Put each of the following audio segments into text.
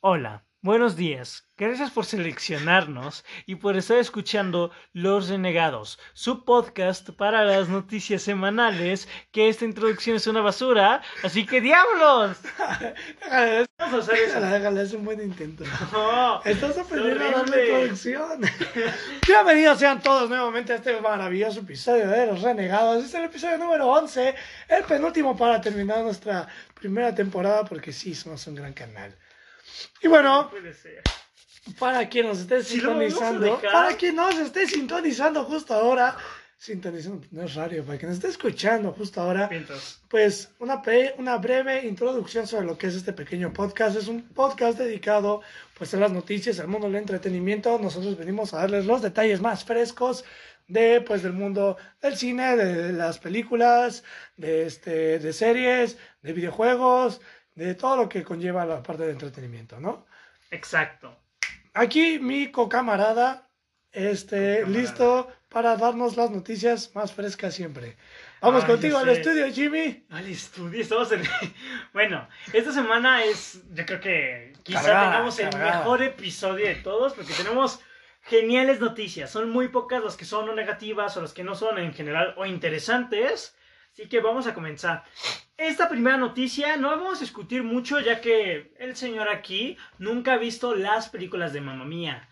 Hola, buenos días. Gracias por seleccionarnos y por estar escuchando Los Renegados, su podcast para las noticias semanales, que esta introducción es una basura, así que diablos. Déjale, Vamos a hacer eso. déjale, es un buen intento. No, Estás aprendiendo a darle introducción. Bienvenidos sean todos nuevamente a este maravilloso episodio de Los Renegados. Este es el episodio número 11, el penúltimo para terminar nuestra primera temporada, porque sí, somos un gran canal. Y bueno, para quien nos esté sintonizando, para quien nos esté sintonizando justo ahora, sintonizando, no es radio, para quien nos esté escuchando justo ahora, pues una, pre- una breve introducción sobre lo que es este pequeño podcast. Es un podcast dedicado pues a las noticias, al mundo del entretenimiento. Nosotros venimos a darles los detalles más frescos de pues del mundo del cine, de las películas, de este de series, de videojuegos, de todo lo que conlleva la parte de entretenimiento, ¿no? Exacto. Aquí mi cocamarada este Cocamarada. listo para darnos las noticias más frescas siempre. Vamos Ay, contigo al estudio, Jimmy. Al estudio, estamos en... Bueno, esta semana es, yo creo que quizá Cargada, tengamos el mejor episodio de todos, porque tenemos geniales noticias. Son muy pocas las que son o negativas o las que no son en general o interesantes. Así que vamos a comenzar. Esta primera noticia no vamos a discutir mucho, ya que el señor aquí nunca ha visto las películas de Mamma Mía.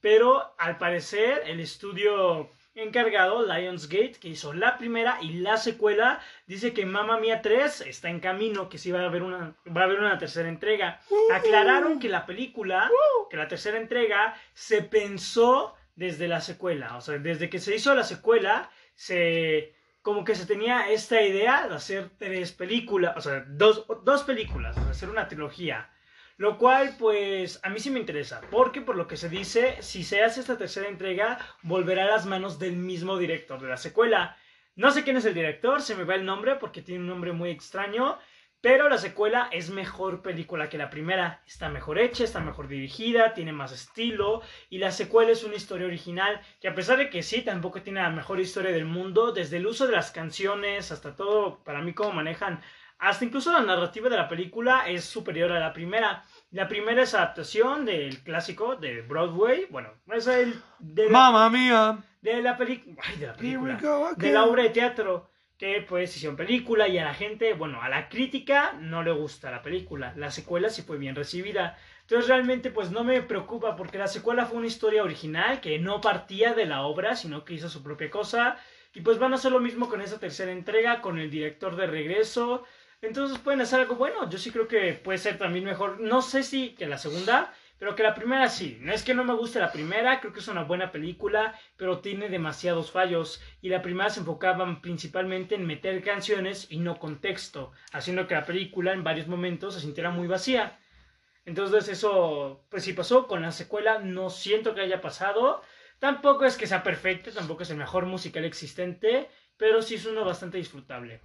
Pero al parecer, el estudio encargado, Lionsgate, que hizo la primera y la secuela, dice que Mamma Mía 3 está en camino, que sí va a haber una, va a haber una tercera entrega. Aclararon que la película, que la tercera entrega, se pensó desde la secuela. O sea, desde que se hizo la secuela, se como que se tenía esta idea de hacer tres películas, o sea, dos, dos películas, sea, hacer una trilogía. Lo cual, pues, a mí sí me interesa, porque por lo que se dice, si se hace esta tercera entrega, volverá a las manos del mismo director de la secuela. No sé quién es el director, se me va el nombre porque tiene un nombre muy extraño, pero la secuela es mejor película que la primera. Está mejor hecha, está mejor dirigida, tiene más estilo, y la secuela es una historia original que a pesar de que sí, tampoco tiene la mejor historia del mundo, desde el uso de las canciones hasta todo, para mí cómo manejan, hasta incluso la narrativa de la película es superior a la primera. La primera es adaptación del clásico de Broadway, bueno, es el de la, Mamma mía. de la película, ay, de la película, go de la obra de teatro que pues hicieron película y a la gente, bueno, a la crítica no le gusta la película, la secuela sí fue bien recibida. Entonces realmente pues no me preocupa porque la secuela fue una historia original que no partía de la obra, sino que hizo su propia cosa. Y pues van a hacer lo mismo con esa tercera entrega, con el director de regreso. Entonces pueden hacer algo bueno. Yo sí creo que puede ser también mejor. No sé si que la segunda, pero que la primera sí. No es que no me guste la primera, creo que es una buena película, pero tiene demasiados fallos. Y la primera se enfocaban principalmente en meter canciones y no contexto, haciendo que la película en varios momentos se sintiera muy vacía. Entonces eso, pues sí pasó con la secuela, no siento que haya pasado. Tampoco es que sea perfecta, tampoco es el mejor musical existente, pero sí es uno bastante disfrutable.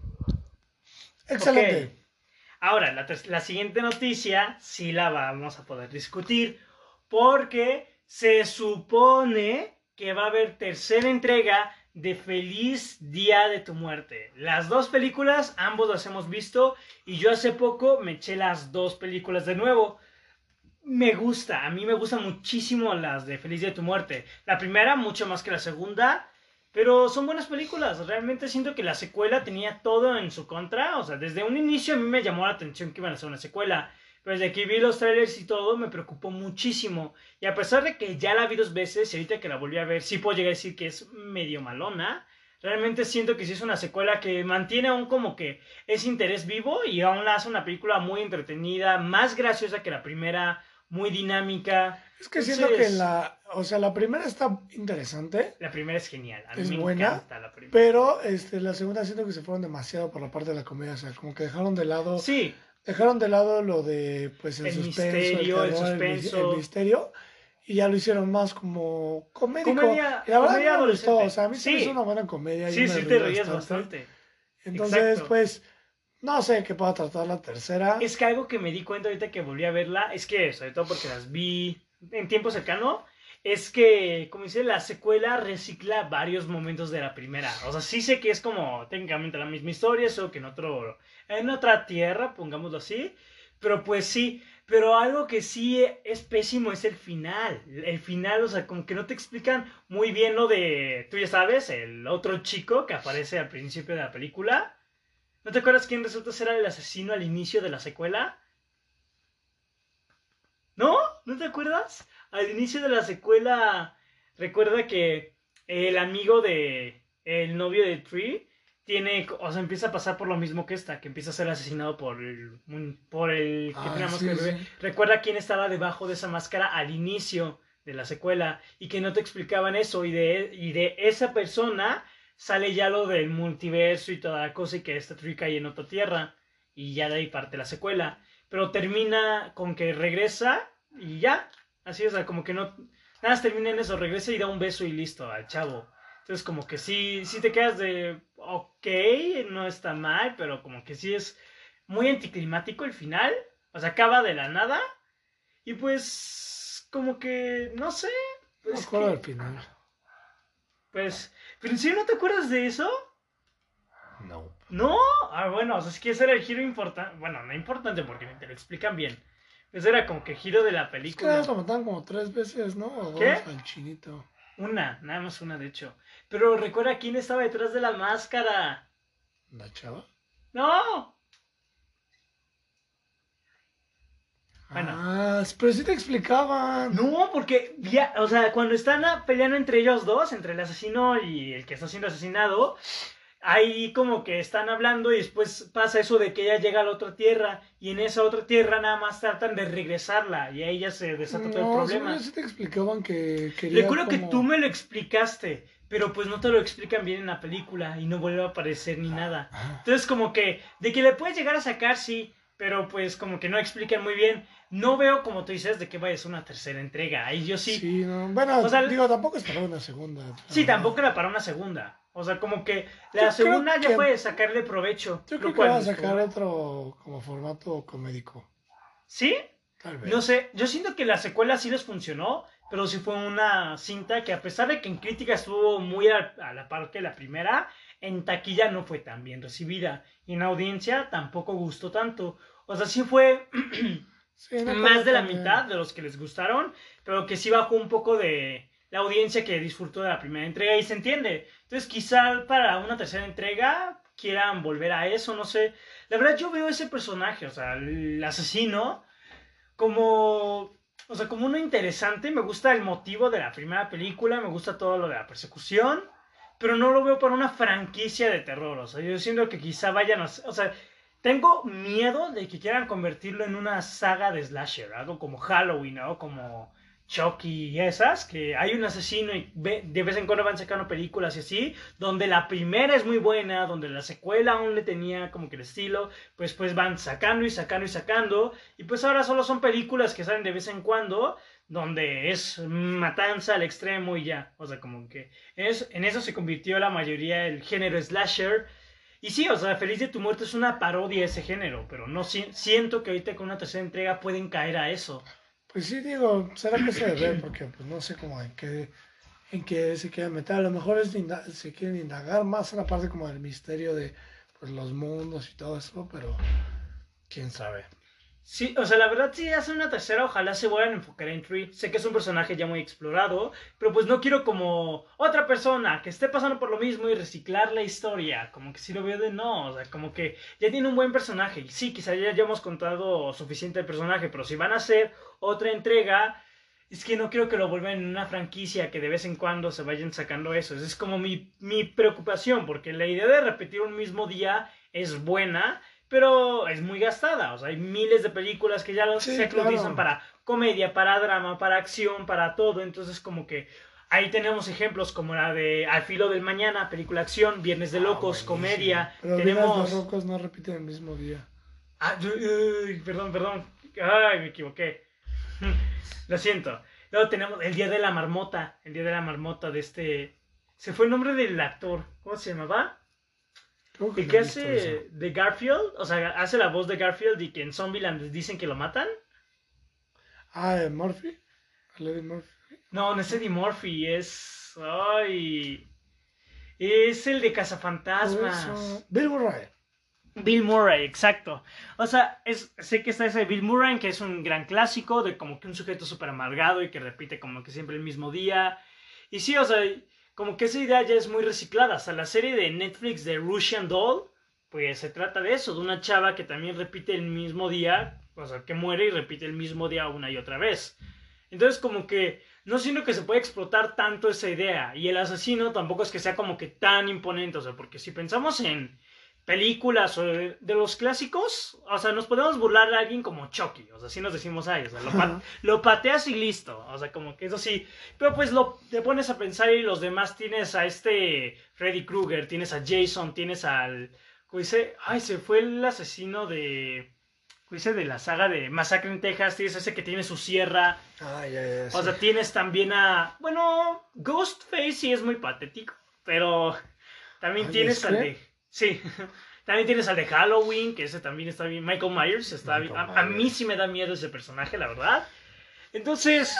Excelente. Ahora, la, siguiente noticia sí la vamos a poder discutir porque se supone que va a haber tercera entrega de Feliz Día de tu Muerte. Las dos películas, ambos las hemos visto y yo hace poco me eché las dos películas de nuevo. Me gusta, a mí me gustan muchísimo las de Feliz Día de tu Muerte. La primera mucho más que la segunda, pero son buenas películas. Realmente siento que la secuela tenía todo en su contra. O sea, desde un inicio a mí me llamó la atención que iban a hacer una secuela. Desde que vi los trailers y todo, me preocupó muchísimo. Y a pesar de que ya la vi dos veces y ahorita que la volví a ver, sí puedo llegar a decir que es medio malona. Realmente siento que sí es una secuela que mantiene aún como que ese interés vivo y aún la hace una película muy entretenida, más graciosa que la primera, muy dinámica. Es que siento que la, o sea, la primera está interesante, La primera es genial. A mí Es me buena, encanta la primera. pero este, la segunda siento que se fueron demasiado por la parte de la comedia, o sea, como que dejaron de lado, Sí, dejaron de lado lo de, pues, el, El suspenso, misterio, el terror, mi- suspenso. el misterio, y ya lo hicieron más como comédico. Comedia- y la verdad comedia me gustó, o sea, a mí se me Sí. hizo una buena comedia. y sí, me sí te reías bastante. Entonces, Exacto. pues, no sé qué pueda tratar la tercera. Es que algo que me di cuenta ahorita que volví a verla es que, sobre todo porque las vi en tiempo cercano, es que, como dice, la secuela recicla varios momentos de la primera. O sea, sí sé que es como técnicamente la misma historia, solo que en otro, en otra tierra, pongámoslo así. Pero pues sí, Pero algo que sí es pésimo es el final. El final, o sea, como que no te explican muy bien lo de, tú ya sabes, el otro chico que aparece al principio de la película. ¿No te acuerdas quién resulta ser el asesino al inicio de la secuela? ¿No? ¿No te acuerdas? Al inicio de la secuela, recuerda que el amigo de el novio de Tree tiene, o sea, empieza a pasar por lo mismo que esta, que empieza a ser asesinado por el, por el que Ah, sí, bebé. sí. Recuerda quién estaba debajo de esa máscara al inicio de la secuela y que no te explicaban eso y de, y de esa persona sale ya lo del multiverso y toda la cosa y que esta Tree cae en otra tierra y ya de ahí parte la secuela. Pero termina con que regresa y ya, así o sea, como que no, nada más termina en eso, regresa y da un beso y listo al chavo. Entonces como que sí, sí te quedas de, ok, no está mal, pero como que sí es muy anticlimático el final. O sea, acaba de la nada. Y pues, como que, no sé. Pues, que- del final. pues, pero en serio no te acuerdas de eso? No. No, ah, bueno, o sea, es que ese era el giro importante. Bueno, no importante porque te lo explican bien. Ese era como que el giro de la Es que película. nada más lo mataron como tres veces, ¿no? O ¿Qué? dos al chinito. Una, nada más una, de hecho. Pero recuerda quién estaba detrás de la máscara. ¿La chava? ¡No! Bueno. Ah, pero sí te explicaban. No, porque, ya, o sea, cuando están ah, peleando entre ellos dos, entre el asesino y el que está siendo asesinado, ahí como que están hablando y después pasa eso de que ella llega a la otra tierra y en esa otra tierra nada más tratan de regresarla y ahí ya se desata todo el problema. sí te explicaban que quería Recuerdo que tú me lo explicaste, pero pues no te lo explican bien en la película y no vuelve a aparecer ni nada. Ajá. Entonces como que de que le puedes llegar a sacar, sí, pero pues como que no explican muy bien. No veo, como tú dices, de que vaya a ser una tercera entrega. Ahí yo sí, Sí, no. Bueno, O sea, digo, tampoco es para una segunda. Sí, tampoco era para una segunda. O sea, como que la Yo segunda ya que- puede sacarle provecho. Yo creo que cual va a sacar estuvo- otro como formato comédico. ¿Sí? Tal vez. No sé. Yo siento que la secuela sí les funcionó, pero sí fue una cinta que a pesar de que en crítica estuvo muy a, a la par que la primera, en taquilla no fue tan bien recibida. Y en audiencia tampoco gustó tanto. O sea, sí fue Sí, no más de la mitad de los que les gustaron, pero que sí bajó un poco de la audiencia que disfrutó de la primera entrega y se entiende. Entonces quizá para una tercera entrega quieran volver a eso, no sé. La verdad yo veo ese personaje, o sea, el asesino, como... O sea, como uno interesante, me gusta el motivo de la primera película, me gusta todo lo de la persecución, pero no lo veo para una franquicia de terror, o sea, yo siento que quizá vayan a... O sea, tengo miedo de que quieran convertirlo en una saga de slasher, algo como Halloween, ¿no? Como Chucky y esas, que hay un asesino y de vez en cuando van sacando películas y así, donde la primera es muy buena, donde la secuela aún le tenía como que el estilo, pues pues van sacando y sacando y sacando, y pues ahora solo son películas que salen de vez en cuando, donde es matanza al extremo y ya, o sea, como que en eso se convirtió la mayoría el género slasher, y sí, o sea, Feliz de tu muerte es una parodia de ese género, pero no si- siento que ahorita con una tercera entrega pueden caer a eso. Pues sí, digo, será cosa de ver, porque pues no sé cómo en qué, en qué se quieren meter. A lo mejor es se quieren indagar más en la parte como del misterio de pues, los mundos y todo eso, pero quién sabe. Sí, o sea, la verdad, si hacen una tercera, ojalá se vuelvan a enfocar en Tree. Sé que es un personaje ya muy explorado, pero pues no quiero como otra persona que esté pasando por lo mismo y reciclar la historia. Como que si lo veo de no, o sea, como que ya tiene un buen personaje. Y sí, quizá ya, hemos contado suficiente personaje, pero si van a hacer otra entrega, es que no quiero que lo vuelvan en una franquicia que de vez en cuando se vayan sacando eso. Es como mi, mi preocupación, porque la idea de repetir un mismo día es buena, pero es muy gastada. O sea, hay miles de películas que ya los, Sí, se claro. utilizan para comedia, para drama, para acción, para todo. Entonces, como que ahí tenemos ejemplos como la de Al filo del mañana, película acción, Viernes de Locos, Ah, comedia. Pero tenemos. De Rocos no repiten el mismo día. Ah, uy, perdón, perdón. Ay, me equivoqué. Lo siento. Luego tenemos El Día de la Marmota. El Día de la Marmota de este. Se fue el nombre del actor. ¿Cómo se llamaba? Creo que he visto hace de Garfield. O sea, hace la voz de Garfield y que en Zombieland dicen que lo matan. Ah, ¿de Murphy? No, no es Eddie Murphy. Es. Ay. Es el de Cazafantasmas. Bill Murray. Bill Murray, exacto. O sea, es, sé que está ese Bill Murray, que es un gran clásico de como que un sujeto súper amargado y que repite como que siempre el mismo día. Y sí, o sea, como que esa idea ya es muy reciclada. Hasta la serie de Netflix de Russian Doll, pues se trata de eso, de una chava que también repite el mismo día, o sea, que muere y repite el mismo día una y otra vez. Entonces, como que no siento que se pueda explotar tanto esa idea. Y el asesino tampoco es que sea como que tan imponente, o sea, porque si pensamos en películas o de, los clásicos, o sea, nos podemos burlar de alguien como Chucky, o sea, así nos decimos ahí, o sea, lo, lo, pateas y listo, o sea, como que eso sí, pero pues lo te pones a pensar y los demás tienes a este Freddy Krueger, tienes a Jason, tienes al, dice, ay, se fue el asesino de, dice, de la saga de Masacre en Texas, tienes ese que tiene su sierra, ay, o sea, tienes también a, bueno, Ghostface sí es muy patético, pero también tienes al de Sí. También tienes al de Halloween, que ese también está bien. Michael Myers está bien. A, mí sí me da miedo ese personaje, la verdad. Entonces.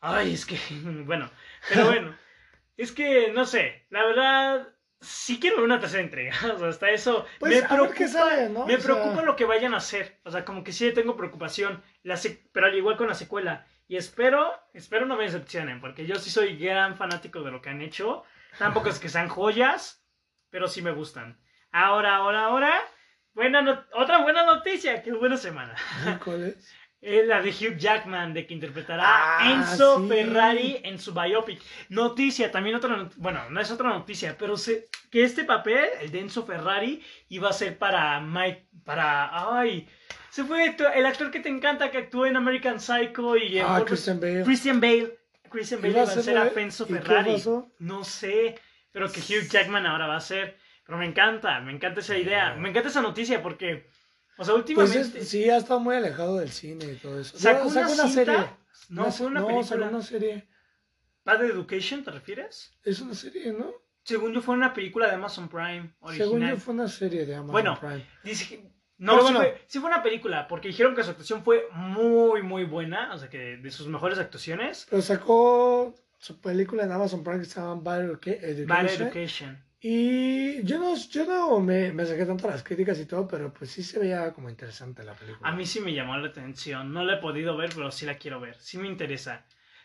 Ay, es que. Bueno. Pero bueno. es que, no sé. La verdad. Sí quiero ver una tercera entrega. O sea, hasta eso. Pues, me preocupa, me preocupa lo que vayan a hacer. O sea, como que sí tengo preocupación. La pero al igual con la secuela. Y espero. Espero no me decepcionen. Porque yo sí soy gran fanático de lo que han hecho. Tampoco es que sean joyas pero sí me gustan. Ahora, ahora, ahora, buena otra buena noticia, qué buena semana. ¿Cuál es? Es la de Hugh Jackman, de que interpretará a ah, Enzo Ferrari en su biopic. Noticia, también otra, bueno, no es otra noticia, pero sé que este papel, el de Enzo Ferrari, iba a ser para Mike, para, ay, se fue el actor que te encanta que actuó en American Psycho y en ah, Christian Bale. Christian Bale. Christian Bale iba a ser a Enzo Ferrari. No sé pero que Hugh Jackman ahora va a ser. Pero me encanta, me encanta esa idea, me encanta esa noticia porque, o sea, últimamente... Pues sí, ha estado muy alejado del cine y todo eso. Sacó, una, serie. No, fue una no, película. una serie. ¿Bad Education te refieres? Es una serie, ¿no? Según yo fue una película de Amazon Prime original. Según yo fue una serie de Amazon bueno, Prime. Dice no, sí, fue, sí, fue, una película, porque dijeron que su actuación fue muy, muy buena, o sea, que de sus mejores actuaciones. Pero sacó su película en Amazon Prime que se llama Bad Education. Bad Education. Y yo no, yo no me, me saqué tanto las críticas y todo, pero pues sí se veía como interesante la película. A mí sí me llamó la atención. No la he podido ver, pero sí la quiero ver. Sí me interesa.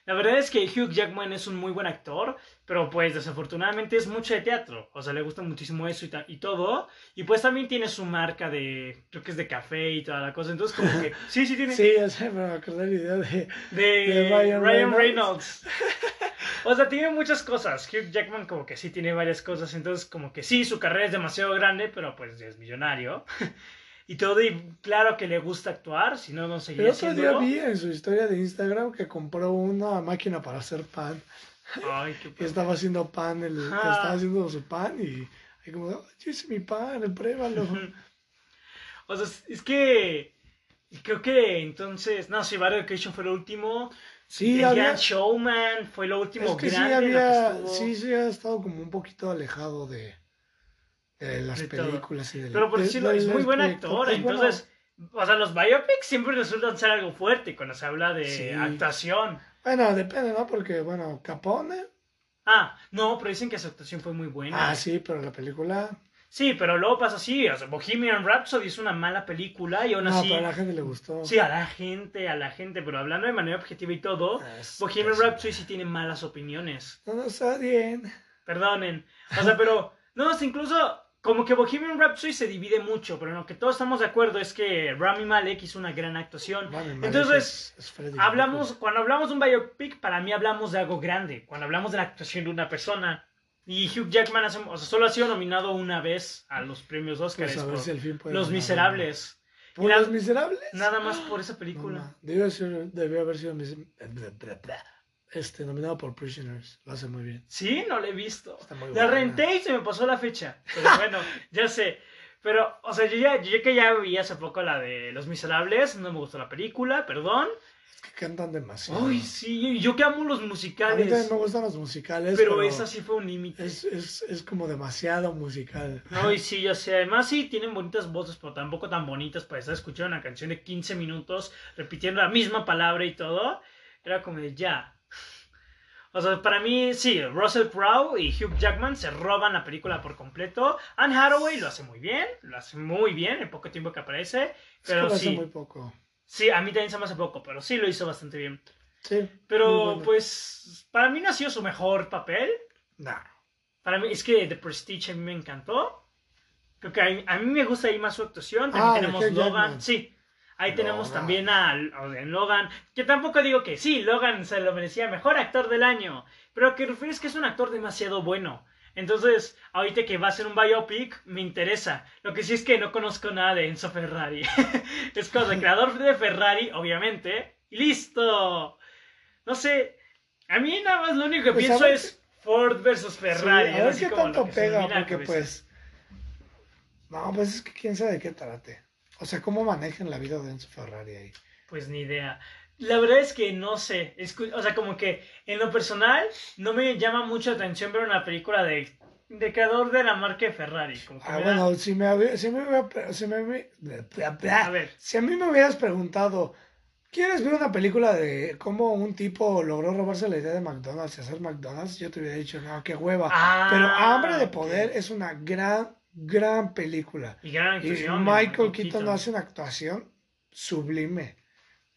La verdad es que Hugh Jackman es un muy buen actor, pero pues desafortunadamente es mucho de teatro. O sea, le gusta muchísimo eso y, y, todo. Y pues también tiene su marca de, creo que es de café y toda la cosa. Entonces como que, sí, sí tiene. Sí, sé, pero me acordé el video de, de, Ryan, Reynolds. o sea, tiene muchas cosas. Hugh Jackman como que sí tiene varias cosas. Entonces como que sí, su carrera es demasiado grande, pero pues es millonario y todo, y claro que le gusta actuar, si no, no seguiría El otro día vi en su historia de Instagram que compró una máquina para hacer pan. Ay, qué y estaba haciendo pan, el, estaba haciendo su pan y, y como, yo hice mi pan, pruébalo. o sea, es que creo que entonces, no, si Bar Education fue lo último. Sí, había... Showman fue lo último es que grande. Sí, había, sí, sí, ha estado como un poquito alejado de de las películas y de Pero por decirlo, es muy buen actor, entonces, o sea, los biopics siempre resultan ser algo fuerte cuando se habla de actuación. Bueno, depende, ¿no? Porque, bueno, Capone. Ah, no, pero dicen que su actuación fue muy buena. Ah, sí, pero la película. Sí, pero luego pasa así, o sea, Bohemian Rhapsody es una mala película y aún así... No, pero a la gente le gustó. Sí, a la gente, a la gente, pero hablando de manera objetiva y todo, Bohemian Rhapsody sí tiene malas opiniones. No nos odien. Perdonen. O sea, pero... No, incluso como que Bohemian Rhapsody se divide mucho, pero en lo que todos estamos de acuerdo es que Rami Malek hizo una gran actuación. Entonces, hablamos, cuando hablamos de un biopic, para mí hablamos de algo grande, cuando hablamos de la actuación de una persona. Y Hugh Jackman o sea, solo ha sido nominado una vez a los premios Oscars. Pues los Miserables. ¿Por Los Miserables? Nada más por esa película. debió, haber sido este, nominado por Prisoners. Lo hace muy bien. Sí, no lo he visto. la renté y se me pasó la fecha. Pero bueno, ya sé. Pero, o sea, yo ya, yo que ya vi hace poco la de Los Miserables, no me gustó la película, perdón. Es que cantan demasiado. Ay, sí, yo que amo los musicales. A mí también me gustan los musicales. Pero, esa sí fue un límite. Es, es, es, como demasiado musical. No, y sí, ya sé. Además, sí, tienen bonitas voces, pero tampoco tan bonitas para estar escuchando una canción de 15 minutos, repitiendo la misma palabra y todo. Era como de ya, O sea, para mí, sí, Russell Crowe y Hugh Jackman se roban la película por completo. Anne Hathaway lo hace muy bien, lo hace muy bien el poco tiempo que aparece. Es que Pero lo hace sí, muy poco. sí, a mí también se me hace poco, pero sí lo hizo bastante bien. Sí. Pero bueno. pues, para mí no ha sido su mejor papel. Nah. Para mí, es que The Prestige a mí me encantó. Creo que a mí, a mí me gusta ahí más su actuación. También Ah, tenemos Logan. Jackman. Sí. Ahí tenemos también a, Logan. Que tampoco digo que sí, Logan se lo merecía mejor actor del año. Pero que refieres que es un actor demasiado bueno. Entonces, ahorita que va a ser un biopic, me interesa. Lo que sí es que no conozco nada de Enzo Ferrari. es cosa, el creador de Ferrari, obviamente. Y listo. No sé. A mí nada más lo único que Pues, pienso ver es Ford versus Ferrari. Sí, es a ver qué como tanto pega, porque pues. No, pues es que quién sabe de qué trate. O sea, cómo manejan la vida de Enzo Ferrari ahí. Pues ni idea. La verdad es que no sé. O sea, como que en lo personal no me llama mucho la atención ver una película de, de creador de la marca Ferrari. Como que Ah, bueno, si me, si me, si me- A ver. si a mí me hubieras preguntado, ¿quieres ver una película de cómo un tipo logró robarse la idea de McDonald's y hacer McDonald's? Yo te hubiera dicho, no, qué hueva. Ah, Pero Hambre de. Poder es una gran, gran película. Y gran Y de Michael Keaton hace una actuación sublime.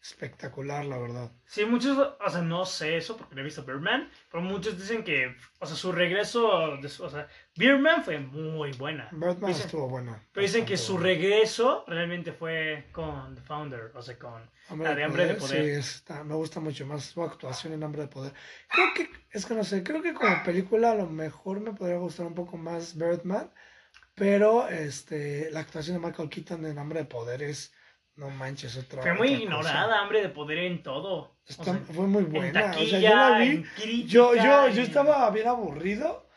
Espectacular, la verdad. Sí, muchos, o sea, no sé eso porque no he visto Birdman, pero muchos dicen que, o sea, su regreso, de su- o sea, Birdman fue muy buena. Birdman Dicen- estuvo bueno. Pero dicen que su regreso realmente fue con The Founder, o sea, con la de Hambre de Poder. Sí, está- me gusta mucho más su actuación en Hambre de Poder. Creo que, es que no sé, creo que como película a lo mejor me podría gustar un poco más Birdman, pero este, la actuación de Michael Keaton en Hambre de Poder es, no manches, otra Fue muy otra cosa. ignorada, Hambre de Poder en todo. O Está- sea, fue muy en buena. taquilla, o sea, yo la vi. en crítica, Yo, yo, yo estaba bien aburrido.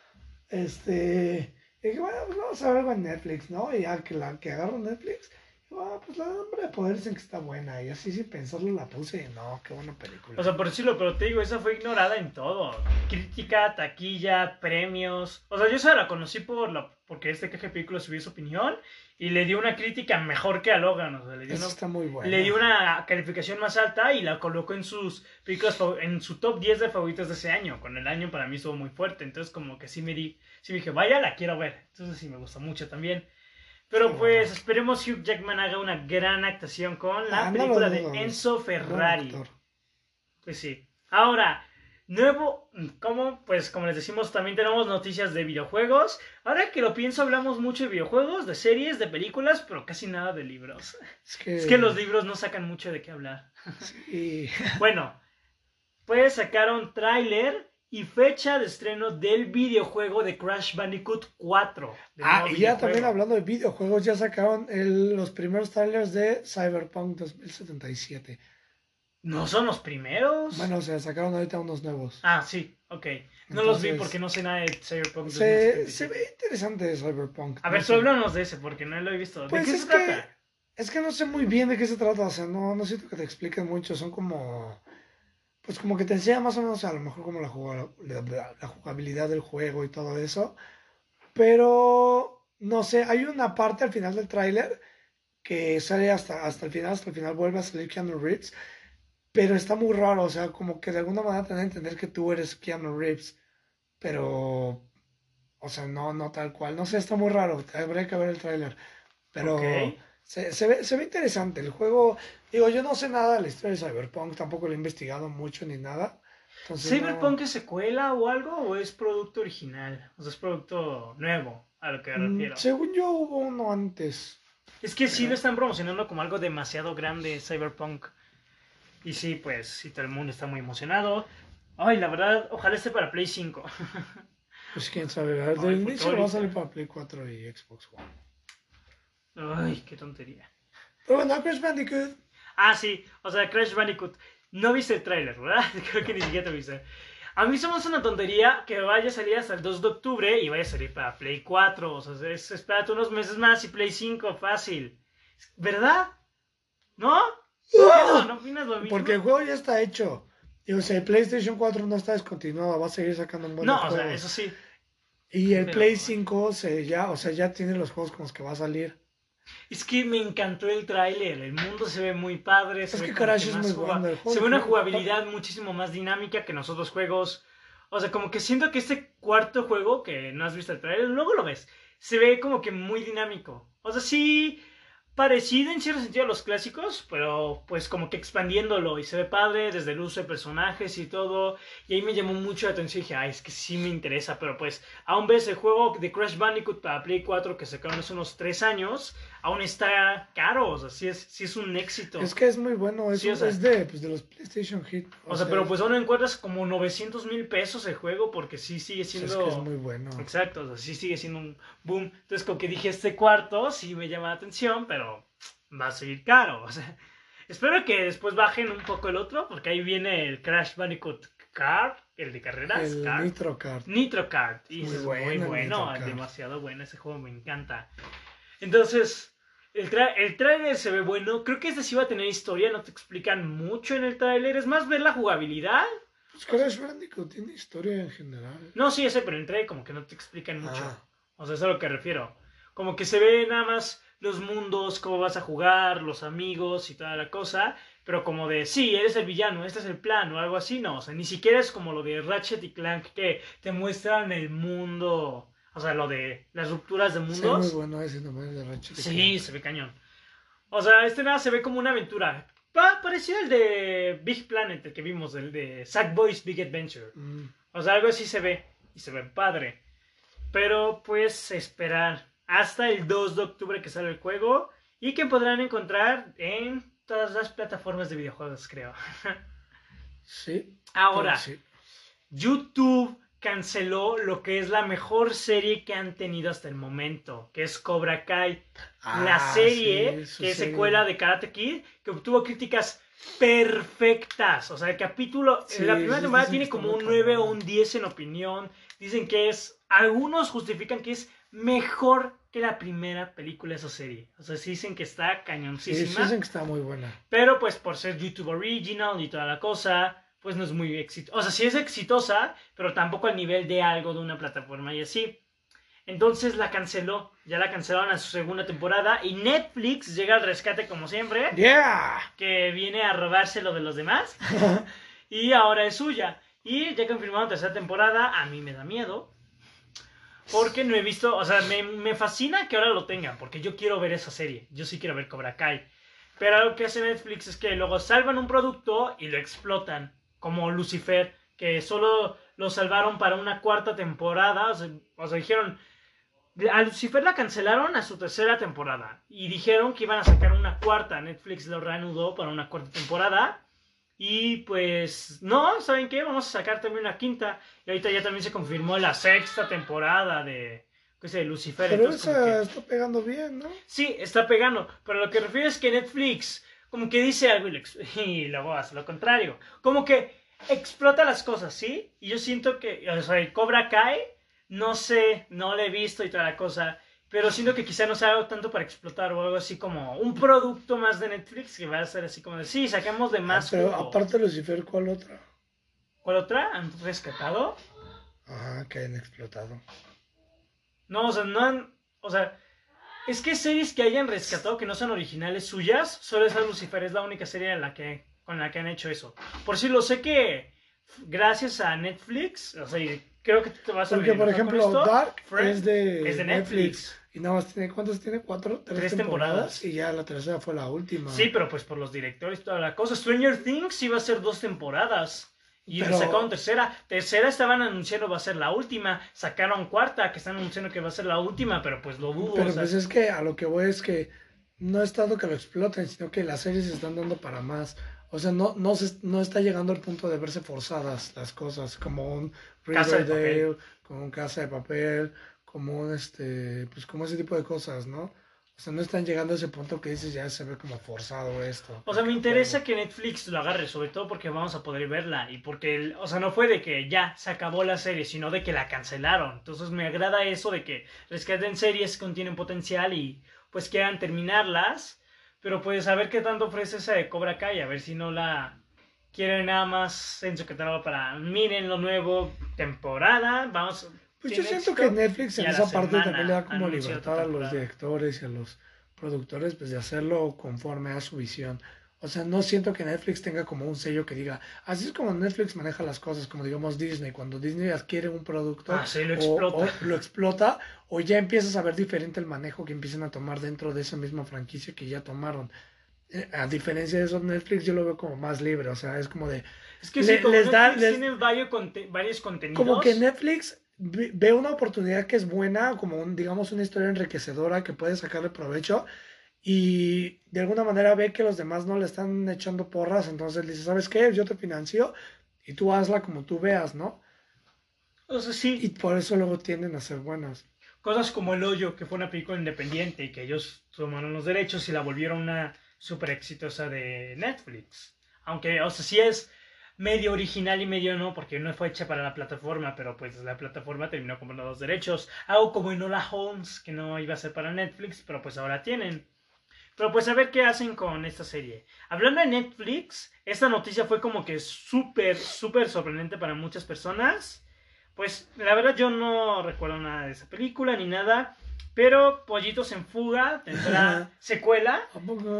Este. Y dije, bueno, pues vamos a ver algo en Netflix, ¿no? Y ya que la que agarro Netflix, ah, pues la de Hambre de Poder dicen que está buena. Y así sin pensarlo la puse no, qué buena película. O sea, por decirlo, pero te digo, esa fue ignorada en todo. Crítica, taquilla, premios. O sea, yo esa la conocí por la, porque este que película subió su opinión y le dio una crítica mejor que a Logan. O sea, le dio, una, está muy buena. le dio una calificación más alta y la colocó en sus películas, en su top 10 de favoritos de ese año. Con el año para mí estuvo muy fuerte. Entonces, como que sí me di, sí me dije, vaya, la quiero ver. Entonces, sí me gustó mucho también. Pero pues esperemos Hugh Jackman haga una gran actuación con la Ah, no película de Enzo Ferrari. Pues sí. Ahora, nuevo, como pues como les decimos, también tenemos noticias de videojuegos. Ahora que lo pienso, hablamos mucho de videojuegos, de series, de películas, pero casi nada de libros. Es que, Es que los libros no sacan mucho de qué hablar. sí. Bueno, pues sacaron tráiler y fecha de estreno del videojuego de Crash Bandicoot 4. del Ah, y ya también hablando de videojuegos, ya sacaron el- los primeros trailers de Cyberpunk 2077. ¿No son los primeros? Bueno, o sea, sacaron ahorita unos nuevos. Ah, sí, ok. No los vi porque no sé nada de Cyberpunk. Se, 2077. se ve interesante Cyberpunk. A no ver, sé. háblanos de ese porque no lo he visto. ¿De Pues qué es se que- trata? Es que no sé muy bien de qué se trata, o sea, no, no siento que te expliquen mucho, son como, pues como que te enseñan más o menos a lo mejor como la, la, la jugabilidad del juego y todo eso, pero no sé, hay una parte al final del tráiler que sale hasta, hasta el final, hasta el final vuelve a salir Keanu Reeves, pero está muy raro, o sea, como que de alguna manera te a entender que tú eres Keanu Reeves, pero, o sea, no, no tal cual, no sé, está muy raro, habría que ver el tráiler, pero... Ok. Se, se ve, se ve interesante el juego. Digo, yo no sé nada de la historia de Cyberpunk, tampoco lo he investigado mucho ni nada. Entonces, no- ¿Cyberpunk es secuela o algo o es producto original? O sea, es producto nuevo a lo que me Mm, refiero. según yo hubo uno antes. Es que sí lo están promocionando como algo demasiado grande, Cyberpunk. Y sí, pues, sí, todo el mundo está muy emocionado. Ay, la verdad, ojalá esté para Play 5. Pues quién sabe. Ay, Del inicio va a salir para Play 4 y Xbox One. Ay, qué tontería. Pero bueno, Crash Bandicoot. Ah, sí, o sea, Crash Bandicoot. No viste el tráiler, ¿verdad? Creo que ni siquiera te viste. A mí se me hace una tontería que vaya a salir hasta el 2 de octubre y vaya a salir para Play 4. O sea, es, espérate unos meses más y Play 5, fácil. ¿Verdad? ¿No? ¿No, ¿No opinas lo mismo? Porque el juego ya está hecho. Y o sea, el PlayStation 4 no está descontinuado, va a seguir sacando un buen No, o sea, eso sí. Y el pero- Play 5 se ya, o sea, ya tiene los juegos con los que va a salir. Es que me encantó el tráiler, el mundo se ve muy padre. se Es ve que Crash es muy bueno, Se ve una jugabilidad muchísimo más dinámica que en los otros juegos. O sea, como que siento que este cuarto juego, que no has visto el trailer, luego lo ves, se ve como que muy dinámico. O sea, sí, parecido en cierto sentido a los clásicos, pero pues como que expandiéndolo y se ve padre desde el uso de personajes y todo. Y ahí me llamó mucho la atención y dije, ay, es que sí me interesa, pero pues aún ves el juego de Crash Bandicoot para Play 4 que sacaron hace unos 3 años, aún está caro, o sea, sí es, sí es un éxito. Es que es muy bueno, es, Sí, o sea- es de, pues, de los PlayStation Hit. o sea, pero pues aún encuentras como 900 mil pesos el juego porque sí sigue es, siendo... que es muy bueno. Exacto, o sea, sí sigue siendo un boom. Entonces, como que dije, este cuarto sí me llama la atención, pero va a seguir caro. O sea, espero que después bajen un poco el otro, porque ahí viene el Crash Bandicoot Kart, el de carreras. El Kart. Nitro Kart. Nitro Kart. Y Muy es muy bueno demasiado bueno. Ese juego me encanta. Entonces, el, el trailer se ve bueno. Creo que este sí va a tener historia. No te explican mucho en el trailer. Es más ver la jugabilidad. Pues Crash Bandicoot tiene historia en general. No, sí, ese, pero en el trailer como que no te explican mucho. Ah. O sea, eso es a lo que refiero. Como que se ve nada más los mundos, cómo vas a jugar, los amigos y toda la cosa. Pero como de, sí, eres el villano, este es el plan o algo así, no. O sea, ni siquiera es como lo de Ratchet y Clank que te muestran el mundo. O sea, lo de las rupturas de Sí, muy mundos. bueno ese nomás de Ratchet. y Sí, se ve cañón. O sea, este nada se ve como una aventura. Pa parecido al de Big Planet, el que vimos, el de Sackboy's Big Adventure. Mm. O sea, algo así se ve. Y se ve padre. Pero pues esperar hasta el 2 de octubre que sale el juego. Y que podrán encontrar en todas las plataformas de videojuegos, creo. Sí. Ahora, sí. YouTube canceló lo que es la mejor serie que han tenido hasta el momento, que es Cobra Kai. la Ah, serie, sí, que es serie. secuela de Karate Kid, que obtuvo críticas perfectas. O sea, el capítulo, Sí, la primera temporada tiene como un 9 o un 10 en opinión. Dicen que es, algunos justifican que es mejor que la primera película de esa serie. O sea, sí dicen que está Sí, sí cañoncísima. dicen que está muy buena. Pero pues por ser YouTube Original y toda la cosa, pues no es muy exitosa. O sea, sí es exitosa, pero tampoco al nivel de algo de una plataforma y así. Entonces la canceló, ya la cancelaron a su segunda temporada y Netflix llega al rescate como siempre, ¡Yeah! que viene a robarse lo de los demás y ahora es suya. Y ya confirmaron tercera temporada, a mí me da miedo. Porque no he visto, o sea, me, me fascina que ahora lo tengan, porque yo quiero ver esa serie, yo sí quiero ver Cobra Kai. Pero lo que hace Netflix es que luego salvan un producto y lo explotan, como Lucifer, que solo lo salvaron para una cuarta temporada, o sea, o sea, dijeron, a Lucifer la cancelaron a su tercera temporada y dijeron que iban a sacar una cuarta, Netflix lo reanudó para una cuarta temporada. Y pues, no, ¿saben qué? Vamos a sacar también una quinta. Y ahorita ya también se confirmó la sexta temporada de, ¿qué sé, de Lucifer. Pero Entonces, como esa que- está pegando bien, ¿no? Sí, está pegando. Pero lo que refiero es que Netflix, como que dice algo y, lo y luego hace lo contrario. Como que explota las cosas, ¿sí? Y yo siento que, o sea, el Cobra Kai, no sé, no lo he visto y toda la cosa. Pero siento que quizá no sea algo tanto para explotar o algo así como un producto más de Netflix que va a ser así como de, sí, saquemos de más. Ah, pero jugo". aparte de Lucifer, ¿cuál otra? ¿Cuál otra? ¿Han rescatado? Ajá, que hayan explotado. No, o sea, no han. O sea, es que series que hayan rescatado que no sean originales suyas, solo esa Lucifer es la única serie en la que, con la que han hecho eso. Por si lo sé que gracias a Netflix, o sea, creo que te vas a Porque, por ejemplo, esto, Dark Friends es de, es de Netflix. Y nada más tiene, ¿cuántas tiene? ¿Cuatro? ¿Tres, Tres temporadas? temporadas. Y ya la tercera fue la última. Sí, pero pues por los directores y toda la cosa. Stranger Things iba a ser dos temporadas. Y Pero- sacaron tercera. Tercera estaban anunciando va a ser la última. Sacaron cuarta, que están anunciando que va a ser la última, pero pues lo dudo. Pero o sea, pues es que a lo que voy es que no es tanto que lo exploten, sino que las series se están dando para más. O sea, no, no, se, no está llegando al punto de verse forzadas las cosas, como un Riverdale, como un Casa de Papel, como un, este, pues como ese tipo de cosas, ¿no? O sea, no están llegando a ese punto que dices ya se ve como forzado esto. O sea, me interesa que Netflix lo agarre, sobre todo porque vamos a poder verla. Y porque, el- o sea, no fue de que ya se acabó la serie, sino de que la cancelaron. Entonces me agrada eso de que rescaten series que contienen potencial y pues quieran terminarlas. Pero pues a ver qué tanto ofrece esa de Cobra Kai, a ver si no la quieren nada más en su catálogo para miren lo nuevo, temporada, vamos. Pues yo siento que Netflix en esa parte también le da como libertad a los directores y a los productores, pues de hacerlo conforme a su visión. O sea, no siento que Netflix tenga como un sello que diga, así es como Netflix maneja las cosas, como digamos Disney, cuando Disney adquiere un producto Ah, sí, lo o- explota. o lo explota, o ya empiezas a ver diferente el manejo que empiezan a tomar dentro de esa misma franquicia que ya tomaron. Eh, A diferencia de eso, Netflix yo lo veo como más libre, o sea, es como de, Es que Le- sí, como les da- Netflix les- tiene varios, conte- varios contenidos. como que Netflix ve una oportunidad que es buena, como un, digamos una historia enriquecedora que puede sacarle provecho y de alguna manera ve que los demás no le están echando porras, entonces dice, ¿sabes qué? Yo te financio y tú hazla como tú veas, ¿no? O sea, sí, Y por eso luego tienden a ser buenas. cosas como El Hoyo, que fue una película independiente y que ellos tomaron los derechos y la volvieron una súper exitosa de Netflix. Aunque, o sea, sí es medio original y medio no, porque no fue hecha para la plataforma, pero pues la plataforma terminó comprando los derechos. Algo como Enola Holmes, que no iba a ser para Netflix, pero pues ahora tienen. Pero pues a ver qué hacen con esta serie. Hablando de Netflix, esta noticia fue como que súper, súper sorprendente para muchas personas. Pues la verdad yo no recuerdo nada de esa película ni nada. Pero Pollitos en Fuga tendrá secuela.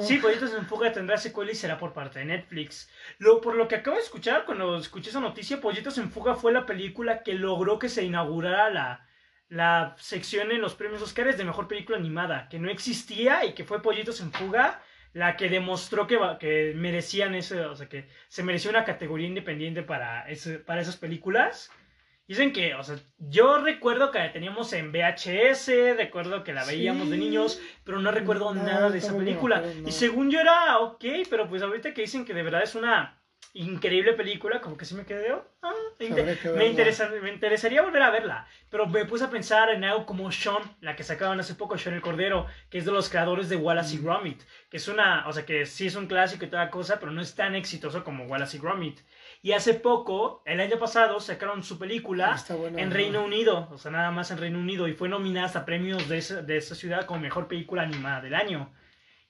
Sí, Pollitos en Fuga tendrá secuela y será por parte de Netflix. Lo, por lo que acabo de escuchar, cuando escuché esa noticia, Pollitos en Fuga fue la película que logró que se inaugurara la, la sección en los premios Oscars de mejor película animada, que no existía y que fue Pollitos en Fuga la que demostró que, que merecían ese, o sea, que se merecía una categoría independiente para, ese, para esas películas. Dicen que, o sea, yo recuerdo que la teníamos en VHS, recuerdo que la veíamos de niños, pero no recuerdo No, nada de esa película. no. Y según yo era ok, pero pues ahorita que dicen que de verdad es una increíble película, como que sí me quedé, ah, me, interesa, me interesaría volver a verla, pero me puse a pensar en algo como Sean, la que sacaban hace poco, Sean el Cordero, que es de los creadores de Wallace y Mm. Gromit, que es una, o sea, que sí es un clásico y toda cosa, pero no es tan exitoso como Wallace y Gromit. Y hace poco, el año pasado, sacaron su película buena, en ¿no? Reino Unido, o sea, nada más en Reino Unido, y fue nominada hasta premios de esa, de esa ciudad como mejor película animada del año.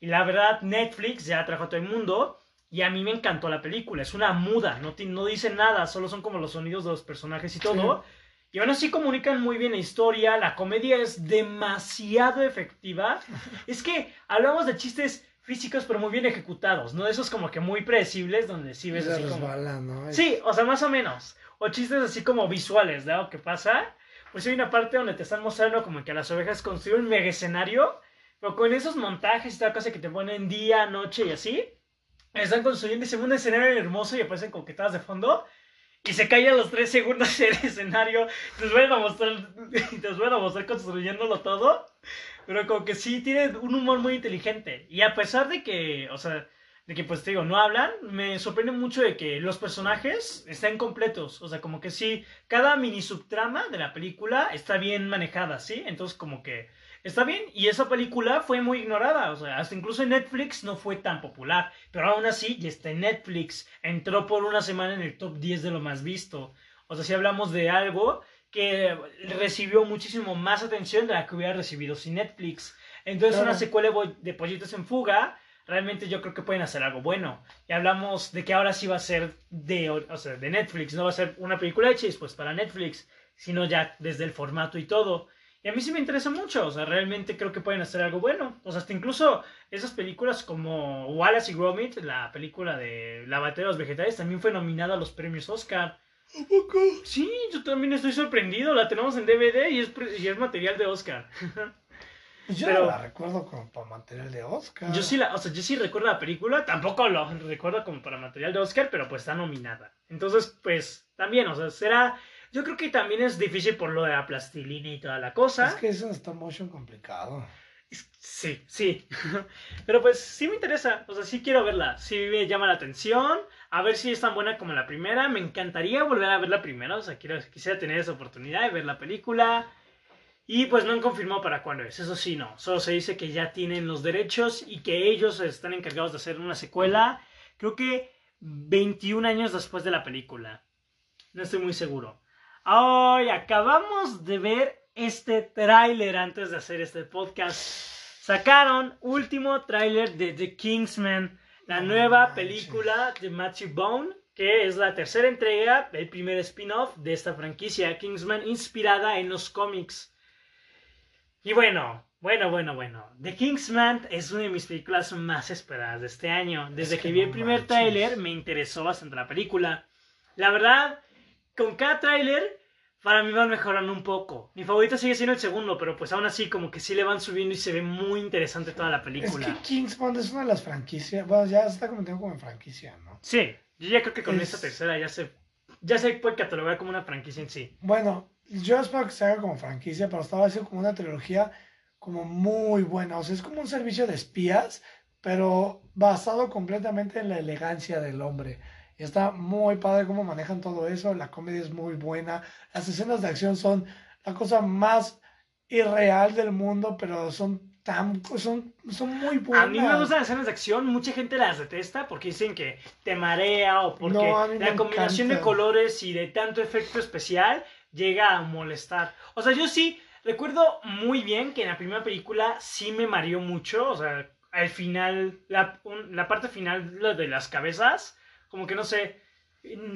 Y la verdad, Netflix ya trajo a todo el mundo, y a mí me encantó la película. Es una muda, no, no dice nada, solo son como los sonidos de los personajes y todo. Y aún así comunican muy bien la historia, la comedia es demasiado efectiva. es que hablamos de chistes físicos, pero muy bien ejecutados, ¿no? Esos como que muy predecibles, donde sí ves así como... resbala, ¿no? Sí, o sea, más o menos. O chistes así como visuales, de algo que pasa. Pues hay una parte donde te están mostrando como que las ovejas construyen un mega escenario, pero con esos montajes y tal cosa que te ponen día, noche y así. Están construyendo ese un escenario hermoso y aparecen coquetadas de fondo. Y se cae a los tres segundos el escenario. Te los vuelven a mostrar, te vuelven a mostrar construyéndolo todo. Pero como que sí tiene un humor muy inteligente. Y a pesar de que, o sea, de que pues te digo, no hablan, me sorprende mucho de que los personajes estén completos. O sea, como que sí, cada mini subtrama de la película está bien manejada, ¿sí? Entonces como que está bien. Y esa película fue muy ignorada. O sea, hasta incluso en Netflix no fue tan popular. Pero aún así, ya está en Netflix. Entró por una semana en el top 10 de lo más visto. O sea, si hablamos de algo que recibió muchísimo más atención de la que hubiera recibido sin Netflix. Entonces, Claro. una secuela de Pollitos en Fuga, realmente yo creo que pueden hacer algo bueno. Y hablamos de que ahora sí va a ser de, o sea, de Netflix, no va a ser una película hecha pues para Netflix, sino ya desde el formato y todo. Y a mí sí me interesa mucho, o sea, realmente creo que pueden hacer algo bueno. O sea, hasta incluso esas películas como Wallace y Gromit, la película de La batalla de los vegetales, también fue nominada a los premios Oscar. Sí, yo también estoy sorprendido. La tenemos en DVD y es, pre- y es material de Oscar. Yo Pero- no la recuerdo como para material de Oscar. Yo sí, la, o sea, yo sí recuerdo la película. Tampoco lo recuerdo como para material de Oscar, pero pues está nominada. Entonces, pues también, o sea, será. Yo creo que también es difícil por lo de la plastilina y toda la cosa. Es que es un stop motion complicado. Sí, sí. Pero pues sí me interesa. O sea, sí quiero verla. Sí me llama la atención. A ver si es tan buena como la primera. Me encantaría volver a ver la primera. O sea, quiero, quisiera tener esa oportunidad de ver la película. Y pues no han confirmado para cuándo es. Eso sí, no. Solo se dice que ya tienen los derechos y que ellos están encargados de hacer una secuela. Creo que 21 años después de la película. No estoy muy seguro. Hoy acabamos de ver este tráiler antes de hacer este podcast. Sacaron último tráiler de The Kingsman, la nueva película de Matthew Bone, que es la tercera entrega, el primer spin-off de esta franquicia, Kingsman, inspirada en los cómics. Y bueno, Bueno, bueno, bueno. The Kingsman es una de mis películas más esperadas de este año. Desde Es que, que vi el primer tráiler me interesó bastante la película. La verdad, con cada tráiler para mí van mejorando un poco. Mi favorito sigue siendo el segundo, pero pues aún así como que sí le van subiendo y se ve muy interesante toda la Es película. que Kingsman es una de las franquicias. Bueno, ya se está convirtiendo como en franquicia, ¿no? Sí, yo ya creo que con Es- esta tercera ya se ya se puede catalogar como una franquicia en sí. Bueno, yo espero que se haga como franquicia, pero estaba haciendo como una trilogía como muy buena. O sea, es como un servicio de espías, pero basado completamente en la elegancia del hombre. Y está muy padre cómo manejan todo eso. La comedia es muy buena. Las escenas de acción son la cosa más irreal del mundo, pero son tan, son, son muy buenas. A mí me gustan las escenas de acción, mucha gente las detesta porque dicen que te marea o porque No, la combinación de colores y de tanto efecto especial llega a molestar. O sea, yo sí recuerdo muy bien que en la primera película sí me mareó mucho, o sea, al final, la, un- la parte final lo de las cabezas, como que no sé,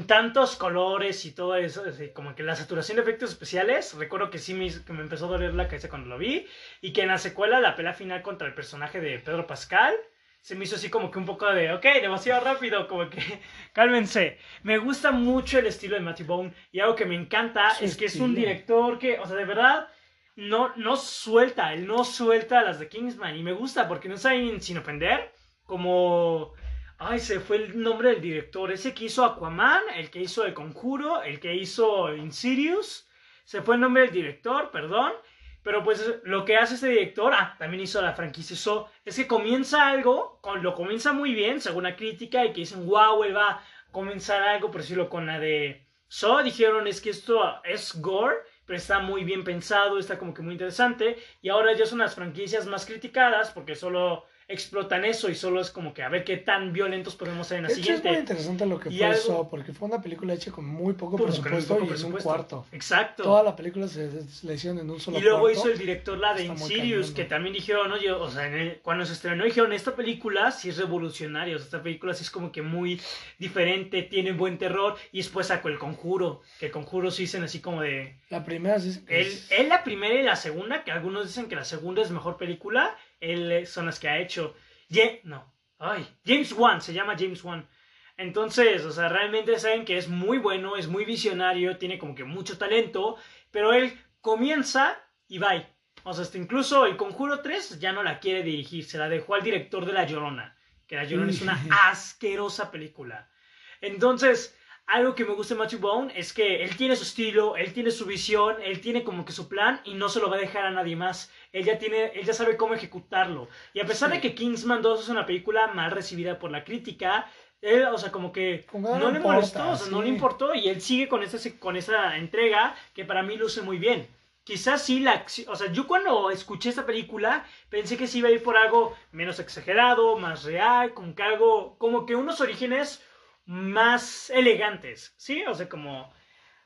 tantos colores y todo eso, como que la saturación de efectos especiales, recuerdo que sí me, hizo- que me empezó a doler la cabeza cuando lo vi, y que en la secuela, la pelea final contra el personaje de Pedro Pascal, se me hizo así como que un poco de, ok, demasiado rápido, como que cálmense. Me gusta mucho el estilo de Matthew Bone y algo que me encanta Su es que es un director que, o sea, de verdad, no, no suelta, él no suelta las de Kingsman y me gusta porque no saben sin ofender, como... Ay, se fue el nombre del director. Ese que hizo Aquaman, el que hizo El Conjuro, el que hizo Insidious. Se fue el nombre del director, perdón. Pero pues lo que hace este director, ah, también hizo la franquicia So, es que comienza algo, lo comienza muy bien, según la crítica, y que dicen, wow, él va a comenzar algo, por decirlo con la de So, dijeron, es que esto es gore, pero está muy bien pensado, está como que muy interesante, y ahora ya son las franquicias más criticadas, porque solo explotan eso, y solo es como que a ver qué tan violentos podemos ser en la De hecho, es muy siguiente. interesante lo que Y fue algo- eso, porque fue una película hecha con muy poco presupuesto poco y en un presupuesto. cuarto. Exacto. Toda la película se, se le hicieron en un solo Y luego cuarto. hizo el director la de Insidious, que también dijeron, oye, o sea, en el- cuando se estrenó dijeron, esta película sí es revolucionaria, o sea, esta película sí es como que muy diferente, tiene buen terror, y después sacó El Conjuro, que El Conjuro sí dicen así como de... La primera sí es es- él la primera y la segunda, que algunos dicen que la segunda es mejor película, él son las que ha hecho. Ye- no, ay, James Wan, se llama James Wan. Entonces, o sea, realmente saben que es muy bueno, es muy visionario, tiene como que mucho talento, pero él comienza y va. O sea, hasta incluso el Conjuro 3 ya no la quiere dirigir, se la dejó al director de La Llorona, que La Llorona es una asquerosa película. Entonces, algo que me gusta de Matthew Bone es que él tiene su estilo, él tiene su visión, él tiene como que su plan y no se lo va a dejar a nadie más. Él ya tiene, él ya sabe cómo ejecutarlo. Y a pesar Sí. de que Kingsman 2 es una película mal recibida por la crítica, él, o sea, como que Como no le importa, molestó, o sea, no le importó y él sigue con esa, con esa entrega que para mí luce muy bien. Quizás sí la o sea, yo cuando escuché esta película pensé que sí iba a ir por algo menos exagerado, más real, como que algo, como que unos orígenes más elegantes, ¿sí? O sea, como,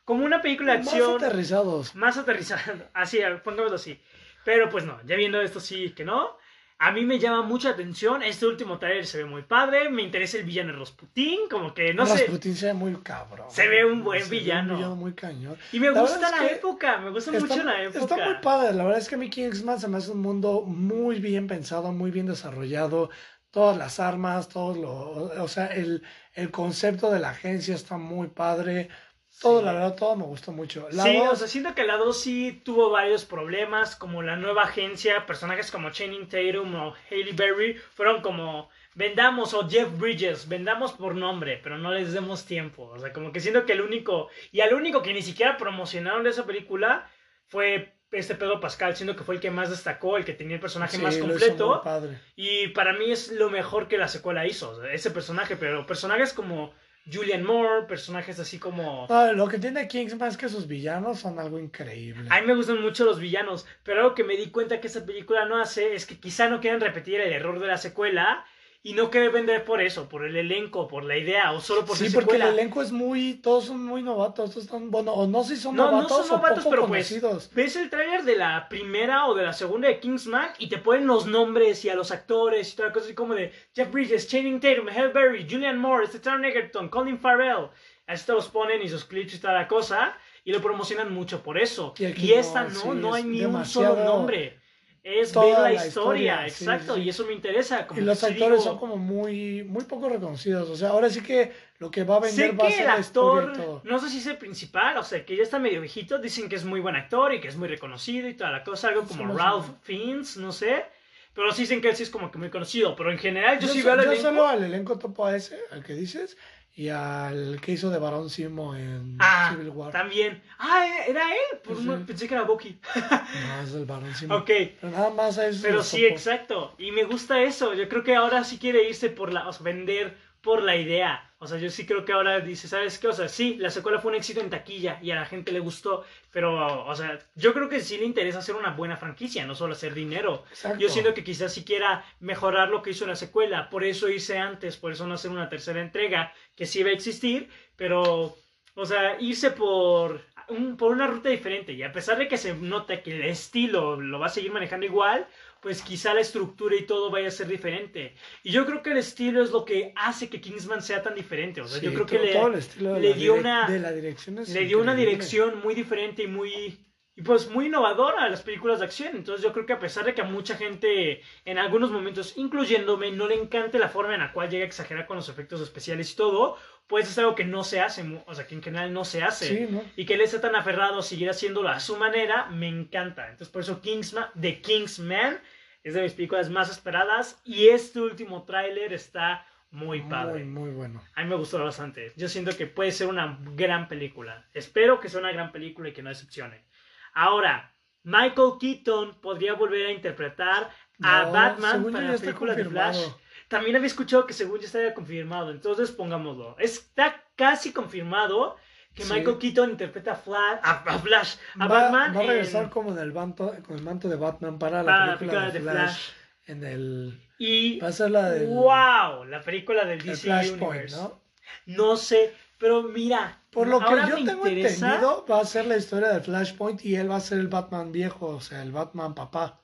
como una película de más acción aterrizados. más aterrizada, así, pongámoslo así. Pero pues no, ya viendo esto sí que no. A mí me llama mucha atención, este último trailer se ve muy padre, me interesa el villano de Rasputín, como que no sé, Rasputin se ve muy cabrón. Se ve un buen Se ve villano. Un villano muy cañón. y me La gusta es la que época, me gusta Está, mucho la época. está muy padre, la verdad es que a mí Kingsman se me hace un mundo muy bien pensado, muy bien desarrollado. Todas las armas, todo lo, o sea, el, el concepto de la agencia está muy padre. Todo, Sí. la verdad, todo me gustó mucho. La Sí, dos- o sea, siento que la 2 sí tuvo varios problemas, como la nueva agencia, personajes como Channing Tatum o Hailey Berry fueron como vendamos o Jeff Bridges, vendamos por nombre, pero no les demos tiempo. O sea, como que siento que el único, y al único que ni siquiera promocionaron de esa película fue este Pedro Pascal, siendo que fue el que más destacó, el que tenía el personaje sí, más completo. padre. Y para mí es lo mejor que la secuela hizo, ese personaje, pero personajes como Julian Moore, personajes así como... No, lo que tiene Kingsman es que sus villanos son algo increíble. A mí me gustan mucho los villanos, pero algo que me di cuenta que esta película no hace es que quizá no quieren repetir el error de la secuela y no quieren vender por eso, por el elenco, por la idea o solo por sí, porque el elenco es muy, todos son muy novatos, todos están, bueno, o no sé si son No, no novatos son novatos, o poco pero pues ves el tráiler de la primera o de la segunda de Kingsman y te ponen los nombres y a los actores y toda la cosa así como de Jeff Bridges, Channing Tatum, Halle Berry, Julian Moore, Taron Egerton, Colin Farrell. Así te los ponen y sus clips y toda la cosa y lo promocionan mucho por eso. Y Y, no, esta no, no hay ni un solo nombre. Es Toda ver la, la historia, historia, sí, exacto, sí. y eso me interesa. Como Y los actores digo, son como muy, muy poco reconocidos. O sea, ahora sí que lo que va a vender Sé va a ser el la actor, todo. no sé si es el principal, o sea, que ya está medio viejito, dicen que es muy buen actor y que es muy reconocido y toda la cosa, algo como Sí, Ralph menos. Fiennes, no sé, pero sí dicen que él sí es como que muy conocido, pero en general yo, Yo, sí veo al yo elenco. solo al elenco topo a ese, al que dices, y al que hizo de Barón Simo en Ah, Civil War. también. Ah, era él, por Sí, un- sí. pensé que era Bucky. No, es el Barón Simo. ok, Pero nada más a eso. Pero sí, exacto. Y me gusta eso. Yo creo que ahora sí quiere irse por la. O sea, vender por la idea. O sea, yo sí creo que ahora dice, ¿sabes qué? O sea, sí, la secuela fue un éxito en taquilla y a la gente le gustó. Pero, o sea, yo creo que sí le interesa hacer una buena franquicia, no solo hacer dinero. Exacto. Yo siento que quizás sí quiera mejorar lo que hizo en la secuela. Por eso hice antes, por eso no hacer una tercera entrega, que sí va a existir. Pero, o sea, irse por, un- por una ruta diferente. Y a pesar de que se nota que el estilo lo va a seguir manejando igual, pues quizá la estructura y todo vaya a ser diferente. Y yo creo que el estilo es lo que hace que Kingsman sea tan diferente. O sea, Sí, yo creo que le, le dio una- de la dirección le dio una dirección muy diferente y muy y pues muy innovadora a las películas de acción. Entonces yo creo que a pesar de que a mucha gente en algunos momentos, incluyéndome, no le encante la forma en la cual llega a exagerar con los efectos especiales y todo, pues es algo que no se hace, o sea, que en general no se hace. Sí, ¿no? Y que él esté tan aferrado a seguir haciéndolo a su manera, me encanta. Entonces por eso Kingsman, The Kingsman es de mis películas más esperadas y este último tráiler está muy padre. Muy, muy bueno. A mí me gustó bastante. Yo siento que puede ser una gran película. Espero que sea una gran película y que no decepcione. Ahora, Michael Keaton podría volver a interpretar a No, Batman para la película de Flash. También había escuchado que según ya estaba confirmado. Entonces pongámoslo. Está casi confirmado que Sí. Michael Keaton interpreta a Flash, a, a Flash, a va, Batman va a en- regresar como en el manto, con el manto de Batman para la para la película, película de de Flash. Flash. En el. Y Va a ser la del. wow, la película del el DC Flashpoint, Universe. ¿no? No sé, pero mira, Por lo que yo tengo interesa- entendido, va a ser la historia del Flashpoint y él va a ser el Batman viejo, o sea, el Batman papá.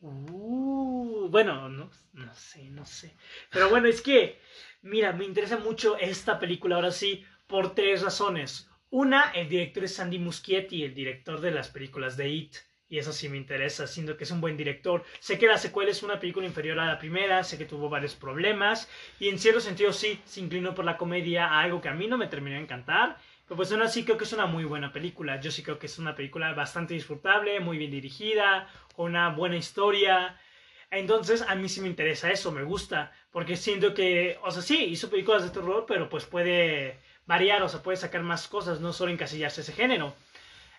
Uh, bueno, no, no sé, no sé. Pero bueno, es que, mira, me interesa mucho esta película ahora sí por tres razones. Una, el director es Sandy Muschietti, el director de las películas de It. Y eso sí me interesa, siendo que es un buen director. Sé que la secuela es una película inferior a la primera, sé que tuvo varios problemas. Y en cierto sentido sí, se inclinó por la comedia a algo que a mí no me terminó de encantar. Pero pues aún así creo que es una muy buena película. Yo sí creo que es una película bastante disfrutable, muy bien dirigida, una buena historia. Entonces a mí sí me interesa eso, me gusta. Porque siento que, o sea, sí, hizo películas de terror, pero pues puede variar, o sea, puede sacar más cosas, no solo encasillarse ese género.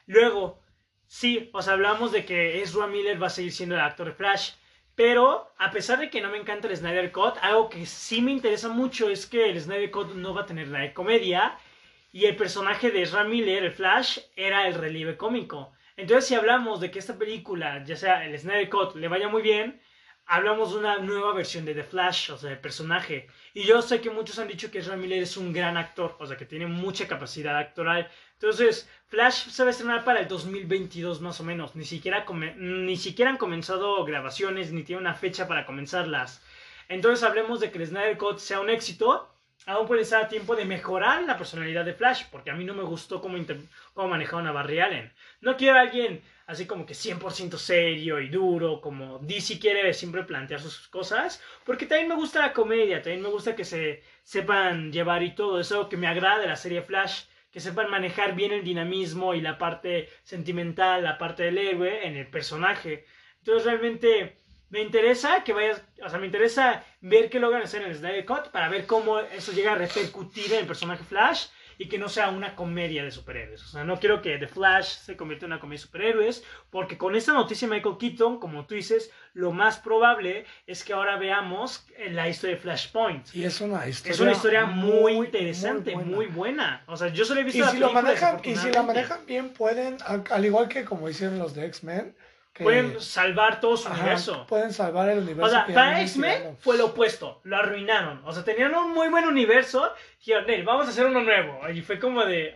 Luego, sí, o sea, hablamos de que Ezra Miller va a seguir siendo el actor de Flash. Pero, a pesar de que no me encanta el Snyder Cut, algo que sí me interesa mucho es que el Snyder Cut no va a tener la de comedia. Y el personaje de Ezra Miller, el Flash, era el relieve cómico. Entonces, si hablamos de que esta película, ya sea el Snyder Cut, le vaya muy bien, hablamos de una nueva versión de The Flash, o sea, del personaje. Y yo sé que muchos han dicho que Ezra Miller es un gran actor, o sea, que tiene mucha capacidad actoral. Entonces, Flash se va a estrenar para el 2022 más o menos. Ni siquiera, ni siquiera han comenzado grabaciones, ni tiene una fecha para comenzarlas. Entonces, hablemos de que el Snyder Cut sea un éxito. Aún puede estar a tiempo de mejorar la personalidad de Flash, porque a mí no me gustó cómo, cómo manejaron a Barry Allen. No quiero a alguien así como que 100% serio y duro, como DC quiere siempre plantear sus cosas, porque también me gusta la comedia, también me gusta que se sepan llevar y todo, eso que me agrada de la serie Flash, que sepan manejar bien el dinamismo y la parte sentimental, la parte del héroe en el personaje. Entonces realmente me interesa que vayas, o sea, me interesa ver qué logran hacer en el Snyder Cut para ver cómo eso llega a repercutir en el personaje Flash y que no sea una comedia de superhéroes. O sea, no quiero que The Flash se convierta en una comedia de superhéroes, porque con esta noticia de Michael Keaton, como tú dices, lo más probable es que ahora veamos la historia de Flashpoint. Y es una historia. Es una historia muy, interesante, buena. muy buena. O sea, yo solo he visto Y la si, lo manejan, y si la manejan bien, pueden, al, al igual que como hicieron los de X-Men, que- Pueden salvar todo su ajá, universo. pueden salvar el universo. O sea, para X-Men fue lo opuesto, lo arruinaron. O sea, tenían un muy buen universo. Dijeron, "Nel, vamos a hacer uno nuevo. Y fue como de.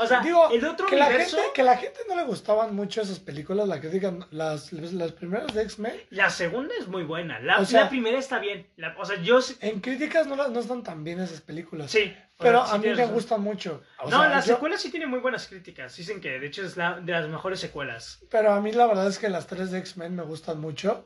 O sea, Digo, el otro que la, universo, gente, que la gente no le gustaban mucho esas películas, la crítica, las, las primeras de X-Men. la segunda es muy buena. La, O sea- la primera está bien. La- o sea, yo... En críticas no, las- no están tan bien esas películas. Sí. Pero sí a mí me razón. gusta mucho. O no, sea, la yo- secuela sí tiene muy buenas críticas. Dicen que de hecho es la, de las mejores secuelas. Pero a mí la verdad es que las tres de X-Men me gustan mucho.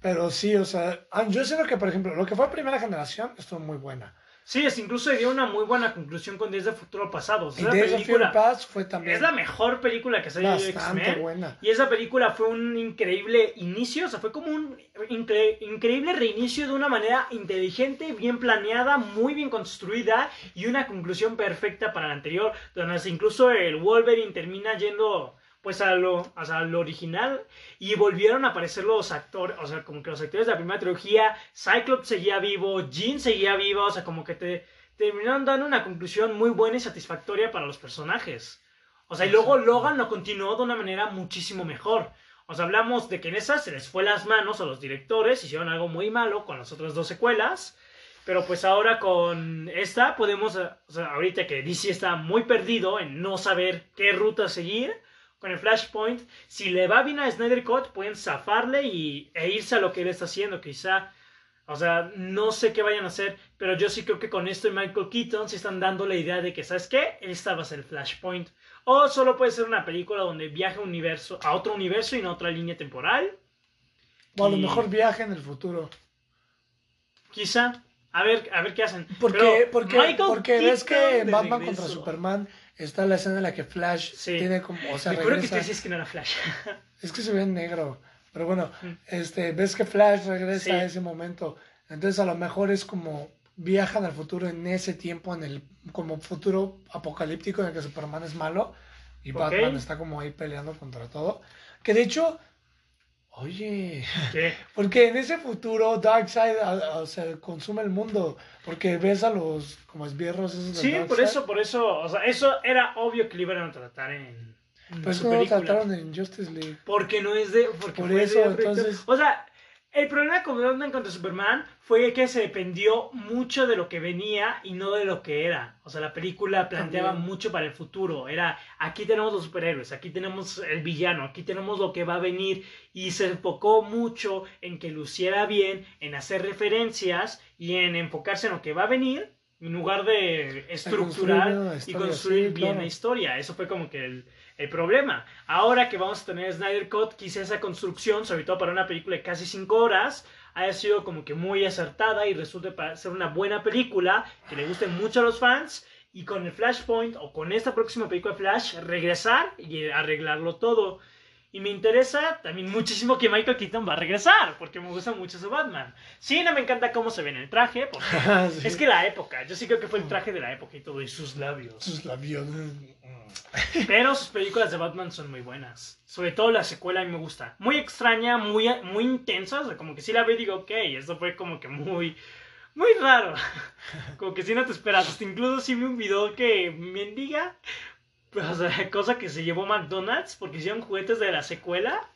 Pero sí, o sea, yo siento que, por ejemplo, lo que fue primera generación estuvo muy buena. Sí, es incluso dio una muy buena conclusión con Días de Futuro Pasado. O sea, Y Days of película Past fue también es la mejor película que se ha hecho X-Men. buena. Y esa película fue un increíble inicio, o sea, fue como un incre- increíble reinicio de una manera inteligente, bien planeada, muy bien construida y una conclusión perfecta para la anterior, donde incluso el Wolverine termina yendo pues a lo, o sea, a lo original y volvieron a aparecer los actores, o sea, como que los actores de la primera trilogía, Cyclops seguía vivo, Jean seguía viva, o sea, como que te terminaron dando una conclusión muy buena y satisfactoria para los personajes. O sea, y luego. Logan lo continuó de una manera muchísimo mejor. O sea, hablamos de que en esa se les fue las manos a los directores, hicieron algo muy malo con las otras dos secuelas. Pero pues ahora con esta podemos, o sea, ahorita que DC está muy perdido en no saber qué ruta seguir, con el Flashpoint, si le va bien a Snyder Cut, pueden zafarle y, e irse a lo que él está haciendo, quizá. O sea, no sé qué vayan a hacer, pero yo sí creo que con esto y Michael Keaton se están dando la idea de que, ¿sabes qué? Esta va a ser el Flashpoint. O solo puede ser una película donde viaje a, universo, a otro universo y en otra línea temporal. O a lo y- mejor viaje en el futuro. Quizá. A ver, a ver qué hacen. Porque, Pero porque, Michael porque ves que en Batman regreso. contra Superman está la escena en la que Flash Sí. tiene como, o sea, Recuerdo que regresa. te decías que no era Flash. Es que se ve en negro. Pero bueno, Mm. este, ves que Flash regresa Sí. a ese momento. Entonces a lo mejor es como viajan al futuro en ese tiempo, en el como futuro apocalíptico en el que Superman es malo y Ok. Batman está como ahí peleando contra todo. Que de hecho, oye, ¿Qué? porque en ese futuro Darkseid a- a- se consume el mundo, porque ves a los como esbirros esos Sí, por eso, por eso. O sea, eso era obvio que lo iban a tratar en, en Pues su como lo película. trataron en Justice League. Porque no es de. Porque Por fue eso, entonces- O sea, el problema con Batman contra Superman fue que se dependió mucho de lo que venía y no de lo que era. O sea, la película planteaba También. mucho para el futuro. Era, aquí tenemos los superhéroes, aquí tenemos el villano, aquí tenemos lo que va a venir. Y se enfocó mucho en que luciera bien, en hacer referencias y en enfocarse en lo que va a venir. En lugar de estructurar construir y construir bien claro. la historia. Eso fue como que el, el problema. Ahora que vamos a tener Snyder Cut, quizá esa construcción, sobre todo para una película de casi 5 horas, haya sido como que muy acertada y resulte para ser una buena película que le guste mucho a los fans. Y con el Flashpoint o con esta próxima película de Flash, regresar y arreglarlo todo. Y me interesa también muchísimo que Michael Keaton va a regresar, porque me gusta mucho su Batman. Sí, no me encanta cómo se ve en el traje, porque Sí. es que la época, yo sí creo que fue el traje de la época y todo, y sus labios. Sus labios. Pero sus películas de Batman son muy buenas. Sobre todo la secuela a mí me gusta. Muy extraña, muy, muy intensa. O sea, como que si la veo y digo, ok, esto fue como que muy, muy raro. Como que si no te esperas. Incluso si vi un video que mendiga. Pues, o sea, cosa que se llevó McDonald's porque hicieron juguetes de la secuela.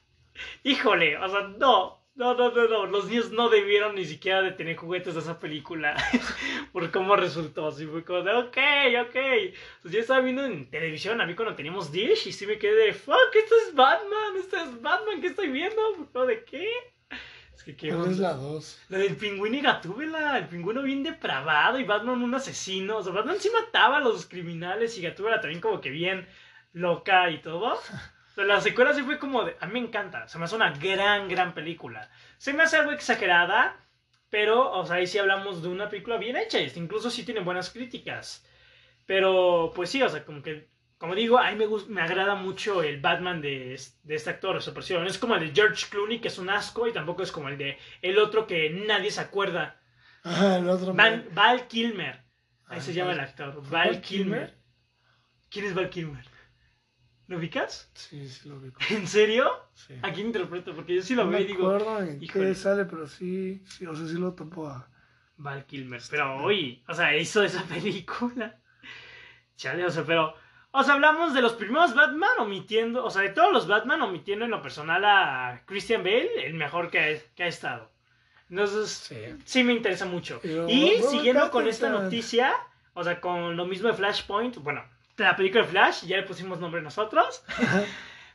Híjole, o sea, no. No, no, no, no. Los niños no debieron ni siquiera de tener juguetes de esa película. por cómo resultó. Así fue como de, ok, ok. Pues yo estaba viendo en televisión a mí cuando teníamos Dish y sí me quedé de, fuck, esto es Batman, esto es Batman, ¿qué estoy viendo? ¿Pero ¿De qué? Es que qué ¿Cuál es onda. la 2? La del pingüino y Gatúbela, el pingüino bien depravado y Batman un asesino. O sea, Batman sí mataba a los criminales y Gatúbela también como que bien loca y todo. O sea, la secuela sí fue como de... A mí me encanta, se me hace una gran, gran película. Se me hace algo exagerada, pero, o sea, ahí sí hablamos de una película bien hecha. y Incluso sí tiene buenas críticas. Pero, pues sí, o sea, como que... Como digo, a mí me, gus- me agrada mucho el Batman de, de este actor, su versión. No es como el de George Clooney, que es un asco, y tampoco es como el de el otro que nadie se acuerda. Ah, el otro. Van- Val Kilmer. Ahí Ah, se llama el actor. Val ¿Val Kilmer. Kilmer? ¿Quién es Val Kilmer? ¿Lo ubicas? Sí, sí lo ubico. ¿En serio? Sí. ¿A quién interpreto? Porque yo sí lo no veo y digo, acuerdo en híjole. qué sale, pero sí, sí, o sea, sí lo topo a... Val Kilmer. Pero hoy, o sea, hizo esa película. Chale, o sea, pero. O sea, hablamos de los primeros Batman omitiendo, o sea, de todos los Batman omitiendo en lo personal a Christian Bale, el mejor que ha, que ha estado. Entonces, Sí. sí me interesa mucho. Pero, Y siguiendo con esta noticia, o sea, con lo mismo de Flashpoint, bueno, la película de Flash, ya le pusimos nombre nosotros,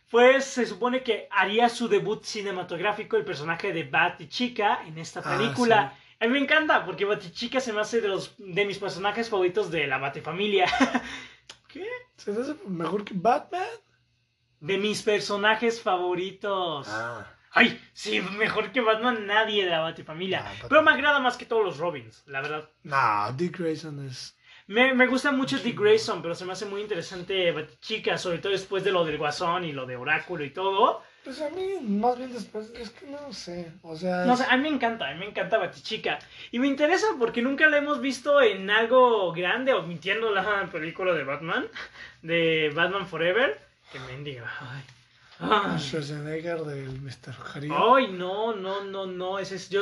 pues se supone que haría su debut cinematográfico el personaje de Batichica en esta Ah, película. A mí me encanta porque Batichica se me hace de, los, de mis personajes favoritos de la Batifamilia. ¿Qué? ¿Se hace mejor que Batman? De mis personajes favoritos. Ah. Ay, sí, mejor que Batman nadie de la Batifamilia. Ah, Batman. Pero me agrada más que todos los Robins, la verdad. No, Dick Grayson es. Me, me gusta mucho Dick Grayson, pero se me hace muy interesante Batichica, sobre todo después de lo del Guasón y lo de Oráculo y todo. Pues a mí, más bien después, es que no sé. O sea. No sé, a mí me encanta, a mí me encanta Batichica. Y me interesa porque nunca la hemos visto en algo grande, omitiendo la película de Batman, de Batman Forever. Que mendiga, ay. Ay. Schwarzenegger del Mr. Harry. Ay, no, no, no, no. Ese es, yo,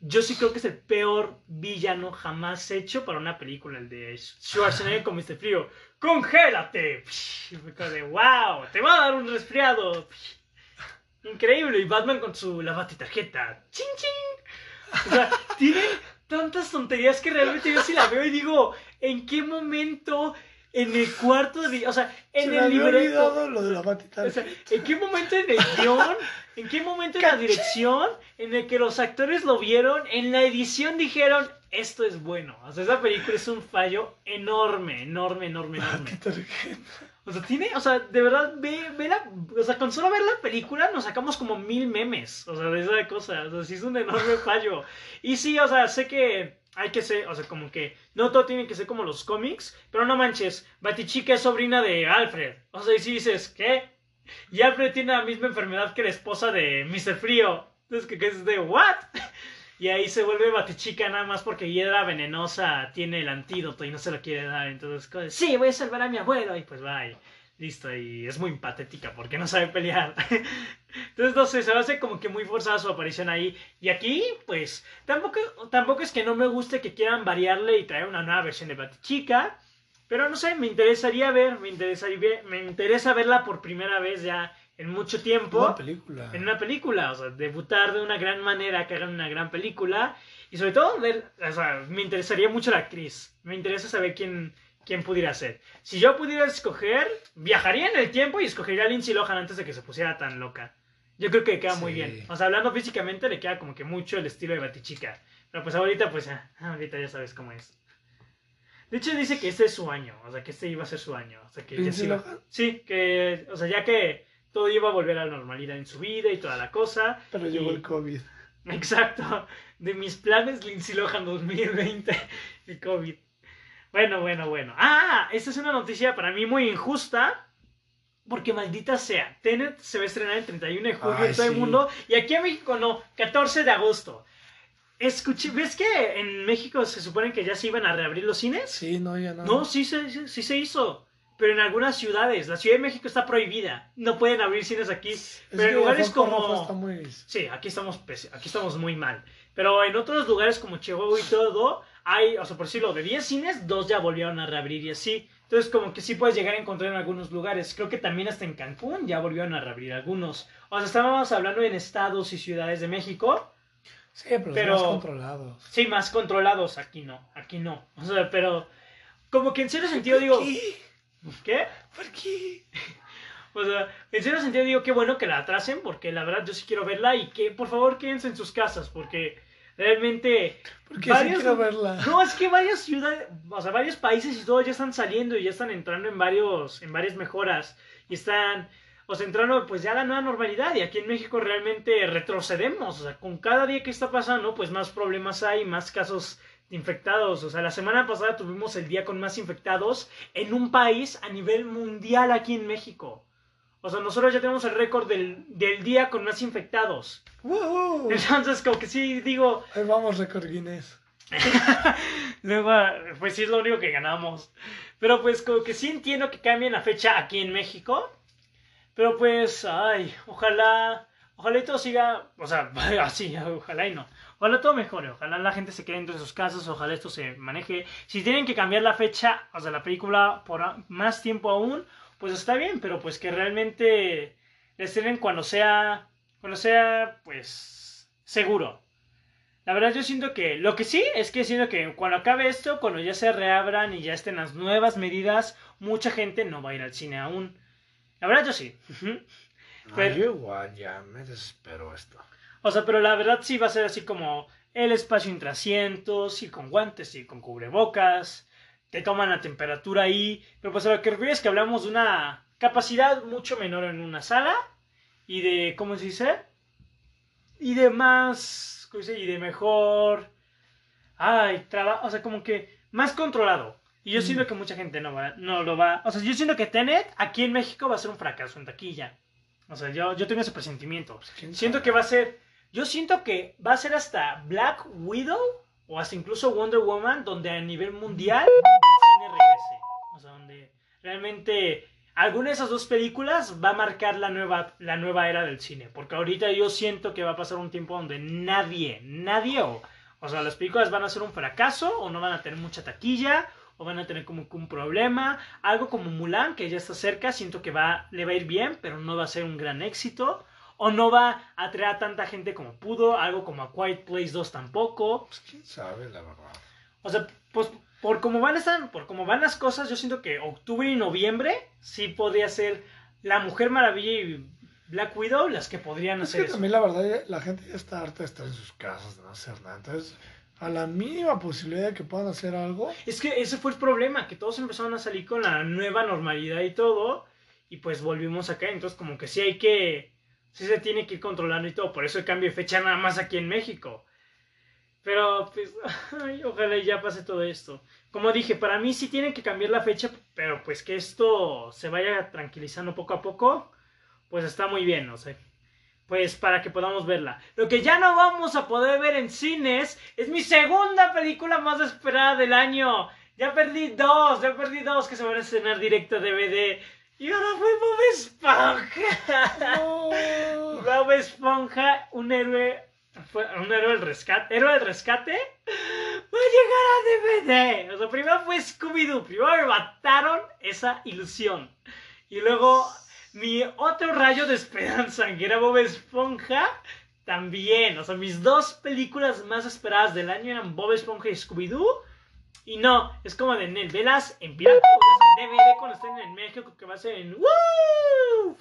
yo sí creo que es el peor villano jamás hecho para una película, el de Schwarzenegger con Mr. Frío. ¡Congélate! De, wow, te va a dar un resfriado. Increíble. Y Batman con su la tarjeta. ¡Chin, chin! O sea, tiene tantas tonterías que realmente yo sí la veo y digo, ¿en qué momento en el cuarto de... O sea, en Se el había libreto... olvidado lo de la. O sea, ¿en qué momento en el guion, en qué momento en la dirección, en el que los actores lo vieron, en la edición dijeron, esto es bueno? O sea, esa película es un fallo enorme, enorme, enorme, enorme. O sea, tiene, o sea, de verdad, ve, ve la, o sea, con solo ver la película nos sacamos como mil memes, o sea, de esa cosa, o sea, sí es un enorme fallo. Y sí, o sea, sé que hay que ser, o sea, como que no todo tiene que ser como los cómics, pero no manches, Batichica es sobrina de Alfred. O sea, y si dices, ¿qué? Y Alfred tiene la misma enfermedad que la esposa de Mr. Frío. Entonces, que es de, ¿what? Y ahí se vuelve Batichica nada más porque Hiedra Venenosa tiene el antídoto y no se lo quiere dar. Entonces, sí, voy a salvar a mi abuelo. Y pues y listo. Y es muy patética porque no sabe pelear. Entonces, no sé, se me hace como que muy forzada su aparición ahí. Y aquí, pues, tampoco, tampoco es que no me guste que quieran variarle y traer una nueva versión de Batichica. Pero no sé, me interesaría ver, me interesaría, me interesa verla por primera vez ya en mucho tiempo Una película. en una película, o sea, debutar de una gran manera, que hagan una gran película y sobre todo ver, o sea, me interesaría mucho la actriz, me interesa saber quién, quién pudiera ser. Si yo pudiera escoger, viajaría en el tiempo y escogería a Lindsay Lohan antes de que se pusiera tan loca. Yo creo que queda muy bien. O sea, hablando físicamente le queda como que mucho el estilo de Batichica. Pero pues ahorita, pues, ah, ahorita ya sabes cómo es. De hecho, dice que este es su año. O sea, que este iba a ser su año. O sea, que ya ¿Lindsay se iba- Lohan? Sí, que, o sea, ya que todo iba a volver a la normalidad en su vida y toda la cosa. Pero y- llegó el COVID. Exacto. De mis planes, Lindsay Lohan 2020 y COVID. Bueno, bueno, bueno. Ah, esta es una noticia para mí muy injusta. Porque maldita sea, Tenet se va a estrenar el 31 de julio Ay, en todo el mundo. Y aquí en México no, 14 de agosto. Escuché, ¿ves que en México se supone que ya se iban a reabrir los cines? Sí, no, ya no. No, sí se, sí, sí se hizo. Pero en algunas ciudades, la Ciudad de México está prohibida. No pueden abrir cines aquí. Es pero en lugares como... Rojo está muy... Sí, aquí estamos, aquí estamos muy mal. Pero en otros lugares como Chihuahua y todo, hay, o sea, por decirlo, de 10 cines, dos ya volvieron a reabrir y así. Entonces, como que sí puedes llegar a encontrar en algunos lugares. Creo que también hasta en Cancún ya volvieron a reabrir algunos. O sea, estábamos hablando en estados y ciudades de México. Sí, pero, Pero- más controlados. Sí, más controlados. Aquí no, aquí no. O sea, pero como que en cierto sentido digo... ¿Por qué? ¿Qué? ¿Por qué? O sea, en cierto sentido digo que bueno que la atrasen, porque la verdad yo sí quiero verla y que por favor quédense en sus casas, porque realmente... Porque sí varios- quiero verla. No, es que varias ciudades, o sea, varios países y todo ya están saliendo y ya están entrando en varios, en varias mejoras y están, o sea, entrando pues ya a la nueva normalidad y aquí en México realmente retrocedemos, o sea, con cada día que está pasando pues más problemas hay, más casos de infectados, o sea, la semana pasada tuvimos el día con más infectados en un país a nivel mundial aquí en México. O sea, nosotros ya tenemos el récord del, del día con más infectados. ¡Woohoo! Entonces, como que sí digo, Ahí vamos, récord Guinness. Luego, pues sí es lo único que ganamos. Pero pues como que sí entiendo que cambien la fecha aquí en México. Pero pues, ay, ojalá, ojalá y todo siga, o sea, así, ojalá y no. Ojalá todo mejore, ojalá la gente se quede dentro de sus casas, ojalá esto se maneje. Si tienen que cambiar la fecha, o sea, la película por más tiempo aún, pues está bien, pero pues que realmente le estrenen cuando sea, cuando sea, pues, seguro. La verdad yo siento que lo que sí es que siento que cuando acabe esto, cuando ya se reabran y ya estén las nuevas medidas, mucha gente no va a ir al cine aún. La verdad yo sí. Pero- yo igual ya me desespero esto. O sea, pero la verdad sí va a ser así como el espacio entre asientos, y con guantes y con cubrebocas, te toman la temperatura ahí, pero pues a lo que refiero es que hablamos de una capacidad mucho menor en una sala y de, ¿cómo se dice? Y de más, ¿cómo se dice? Y de mejor, ay, traba, o sea, como que más controlado. Y yo siento que mucha gente no, va, no lo va, o sea, yo siento que Tenet aquí en México va a ser un fracaso en taquilla. O sea, yo, yo tengo ese presentimiento. ¿Quién Siento que va a ser. Yo siento que va a ser hasta Black Widow o hasta incluso Wonder Woman, donde a nivel mundial el cine regrese. O sea, donde realmente alguna de esas dos películas va a marcar la nueva, la nueva era del cine. Porque ahorita yo siento que va a pasar un tiempo donde nadie, nadie, o, o sea, las películas van a ser un fracaso o no van a tener mucha taquilla o van a tener como un problema. Algo como Mulan, que ya está cerca, siento que va, le va a ir bien, pero no va a ser un gran éxito. O no va a atraer a tanta gente como pudo. Algo como a Quiet Place 2 tampoco. Pues quién sabe, la verdad. O sea, pues por cómo van estar, por cómo van las cosas, yo siento que octubre y noviembre sí podría ser La Mujer Maravilla y Black Widow las que podrían Es hacer que eso. también la verdad la gente ya está harta de estar en sus casas, de no hacer nada. Entonces, a la mínima posibilidad de que puedan hacer algo, Es que ese fue el problema, que todos empezaron a salir con la nueva normalidad y todo, y pues volvimos acá, entonces como que sí hay que, sí se tiene que ir controlando y todo, por eso el cambio de fecha nada más aquí en México. Pero pues, ay, ojalá ya pase todo esto. Como dije, para mí sí tienen que cambiar la fecha, pero pues que esto se vaya tranquilizando poco a poco, pues está muy bien, no sé. Pues para que podamos verla. Lo que ya no vamos a poder ver en cines es mi segunda película más esperada del año. Ya perdí dos, ya perdí dos que se van a estrenar directo a DVD. Y ahora fue Bob Esponja. Bob Esponja, un héroe, un héroe del rescate, héroe del rescate, va a llegar a DVD. O sea, primero fue Scooby-Doo, primero me mataron esa ilusión. Y luego mi otro rayo de esperanza, que era Bob Esponja, también. O sea, mis dos películas más esperadas del año eran Bob Esponja y Scooby-Doo. Y no, es como de Nel, velas en pirata en DVD cuando estén en México, que va a ser en ¡Woo!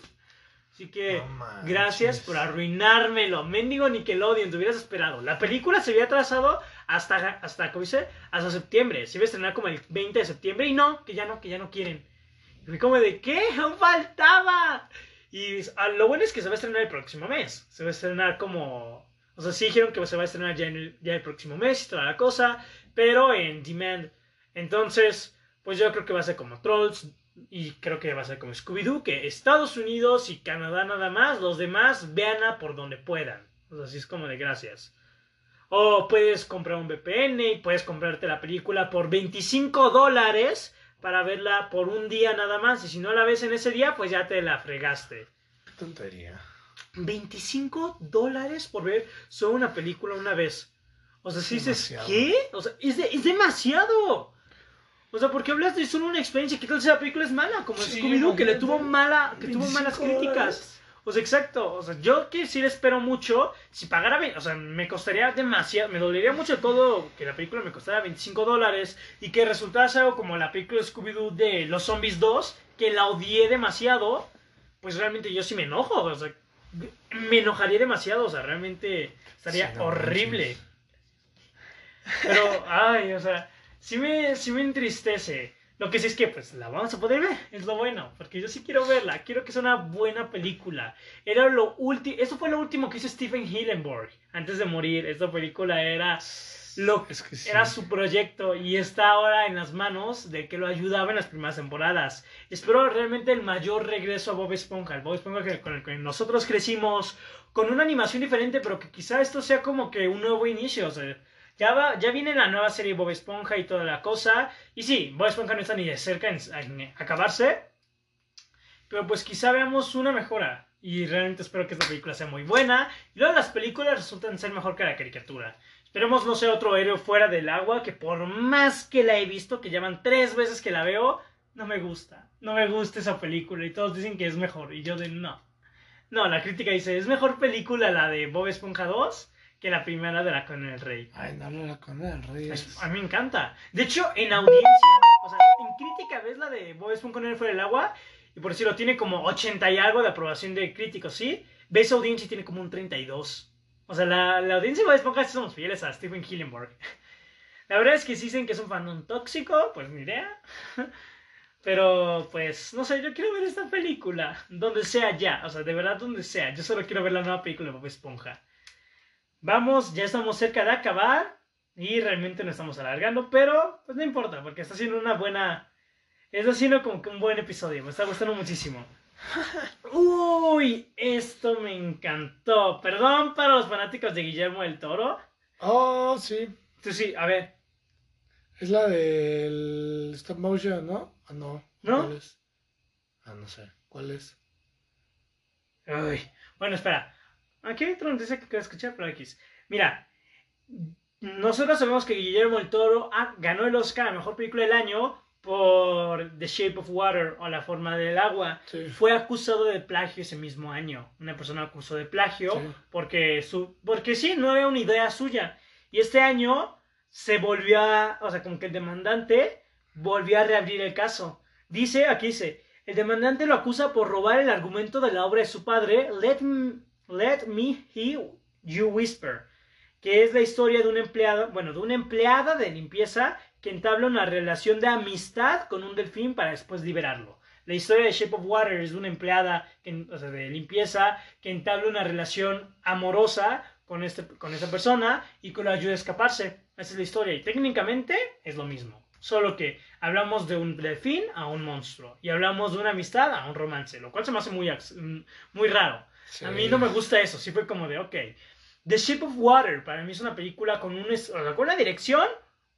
Así que, No gracias por arruinármelo. Mendigo Nickelodeon, te hubieras esperado. La película se había atrasado hasta, hasta, ¿cómo dice? Hasta septiembre. Se iba a estrenar como el 20 de septiembre y no, que ya no, que ya no quieren. Y fui como de, ¿qué? ¡Aún faltaba! Y ah, lo bueno es que se va a estrenar el próximo mes. Se va a estrenar como... O sea, sí dijeron que se va a estrenar ya, en el, ya el próximo mes y toda la cosa, pero en demand. Entonces, pues yo creo que va a ser como Trolls y creo que va a ser como Scooby-Doo, que Estados Unidos y Canadá nada más, los demás veanla por donde puedan. O sea, así es como de gracias. O puedes comprar un VPN y puedes comprarte la película por 25 dólares para verla por un día nada más. Y si no la ves en ese día, pues ya te la fregaste. qué tontería. 25 dólares por ver solo una película una vez. O sea, si dices. ¿qué? O sea, es, de- es demasiado. O sea, porque hablas de solo una experiencia? ¿Qué tal si la película es mala? Como Sí, Scooby-Doo, que le tuvo mala, que tuvo malas 25 críticas. O sea, exacto. O sea, yo que sí le espero mucho. Si pagara, o sea, me costaría demasiado. Me dolería mucho todo que la película me costara 25 dólares. Y que resultase algo como la película de Scooby-Doo de Los Zombies 2. Que la odié demasiado. Pues realmente yo sí me enojo. O sea, me enojaría demasiado. O sea, realmente estaría Sí, no horrible. manches. Pero, ay, o sea, sí me, sí me entristece. Lo que sí es que, pues, la vamos a poder ver, es lo bueno, porque yo sí quiero verla, quiero que sea una buena película. Era lo último, eso fue lo último que hizo Stephen Hillenburg antes de morir. Esta película era lo Es que sí. era su proyecto y está ahora en las manos de que lo ayudaba en las primeras temporadas. Espero realmente el mayor regreso a Bob Esponja, el Bob Esponja que- con el que nosotros crecimos, con una animación diferente, pero que quizá esto sea como que un nuevo inicio. O sea, ya, va, ya viene la nueva serie Bob Esponja y toda la cosa. Y sí, Bob Esponja no está ni de cerca en, acabarse, pero pues quizá veamos una mejora. Y realmente espero que esta película sea muy buena. Y luego las películas resultan ser mejor que la caricatura. Esperemos no sea otro héroe fuera del agua, que por más que la he visto, que llevan tres veces que la veo, no me gusta. No me gusta esa película y todos dicen que es mejor. Y yo de no. No, la crítica dice, es mejor película la de Bob Esponja 2 que la primera de la con el rey. Ay, no, la con el rey. Es- a mí me encanta. De hecho, en audiencia, o sea, en crítica ves la de Bob Esponja con el fuera del agua y por decirlo tiene como 80 y algo de aprobación de críticos, ¿sí? Ves audiencia y tiene como un 32. O sea, la, la audiencia de Bob Esponja sí somos fieles a Stephen Hillenburg. La verdad es que sí dicen que es un fandom tóxico, pues ni idea. Pero, pues, no sé, yo quiero ver esta película. Donde sea ya, o sea, de verdad donde sea. Yo solo quiero ver la nueva película de Bob Esponja. Vamos, ya estamos cerca de acabar. Y realmente no estamos alargando, pero pues no importa, porque está siendo una buena. Está siendo como que un buen episodio, me está gustando muchísimo. Uy, esto me encantó. Perdón para los fanáticos de Guillermo del Toro. Oh, sí. Sí, sí, a ver. Es la del stop motion, ¿no? Ah, no. ¿No? ¿Cuál es? Ah, no sé. ¿Cuál es? Uy. Bueno, espera. Aquí hay otra noticia que quiero escuchar, pero X. Mira, nosotros sabemos que Guillermo del Toro ganó el Oscar a Mejor Película del Año por The Shape of Water o La Forma del Agua. Sí. Fue acusado de plagio ese mismo año. Una persona acusó de plagio Sí. porque, su, porque sí, no era una idea suya. Y este año se volvió a, o sea, como que el demandante volvió a reabrir el caso. Dice, aquí dice, el demandante lo acusa por robar el argumento de la obra de su padre, Let, M- Let Me Hear You Whisper, que es la historia de una empleada, bueno, de una empleada de limpieza que entabla una relación de amistad con un delfín para después liberarlo. La historia de Shape of Water es de una empleada o sea, de limpieza que entabla una relación amorosa con, este, con esta persona y que lo ayuda a escaparse. Esa es la historia y técnicamente es lo mismo. Solo que hablamos de un delfín a un monstruo y hablamos de una amistad a un romance, lo cual se me hace muy, muy raro. Sí. A mí no me gusta eso, sí fue como de, ok. The Shape of Water para mí es una película con, un, es- o sea, con una dirección,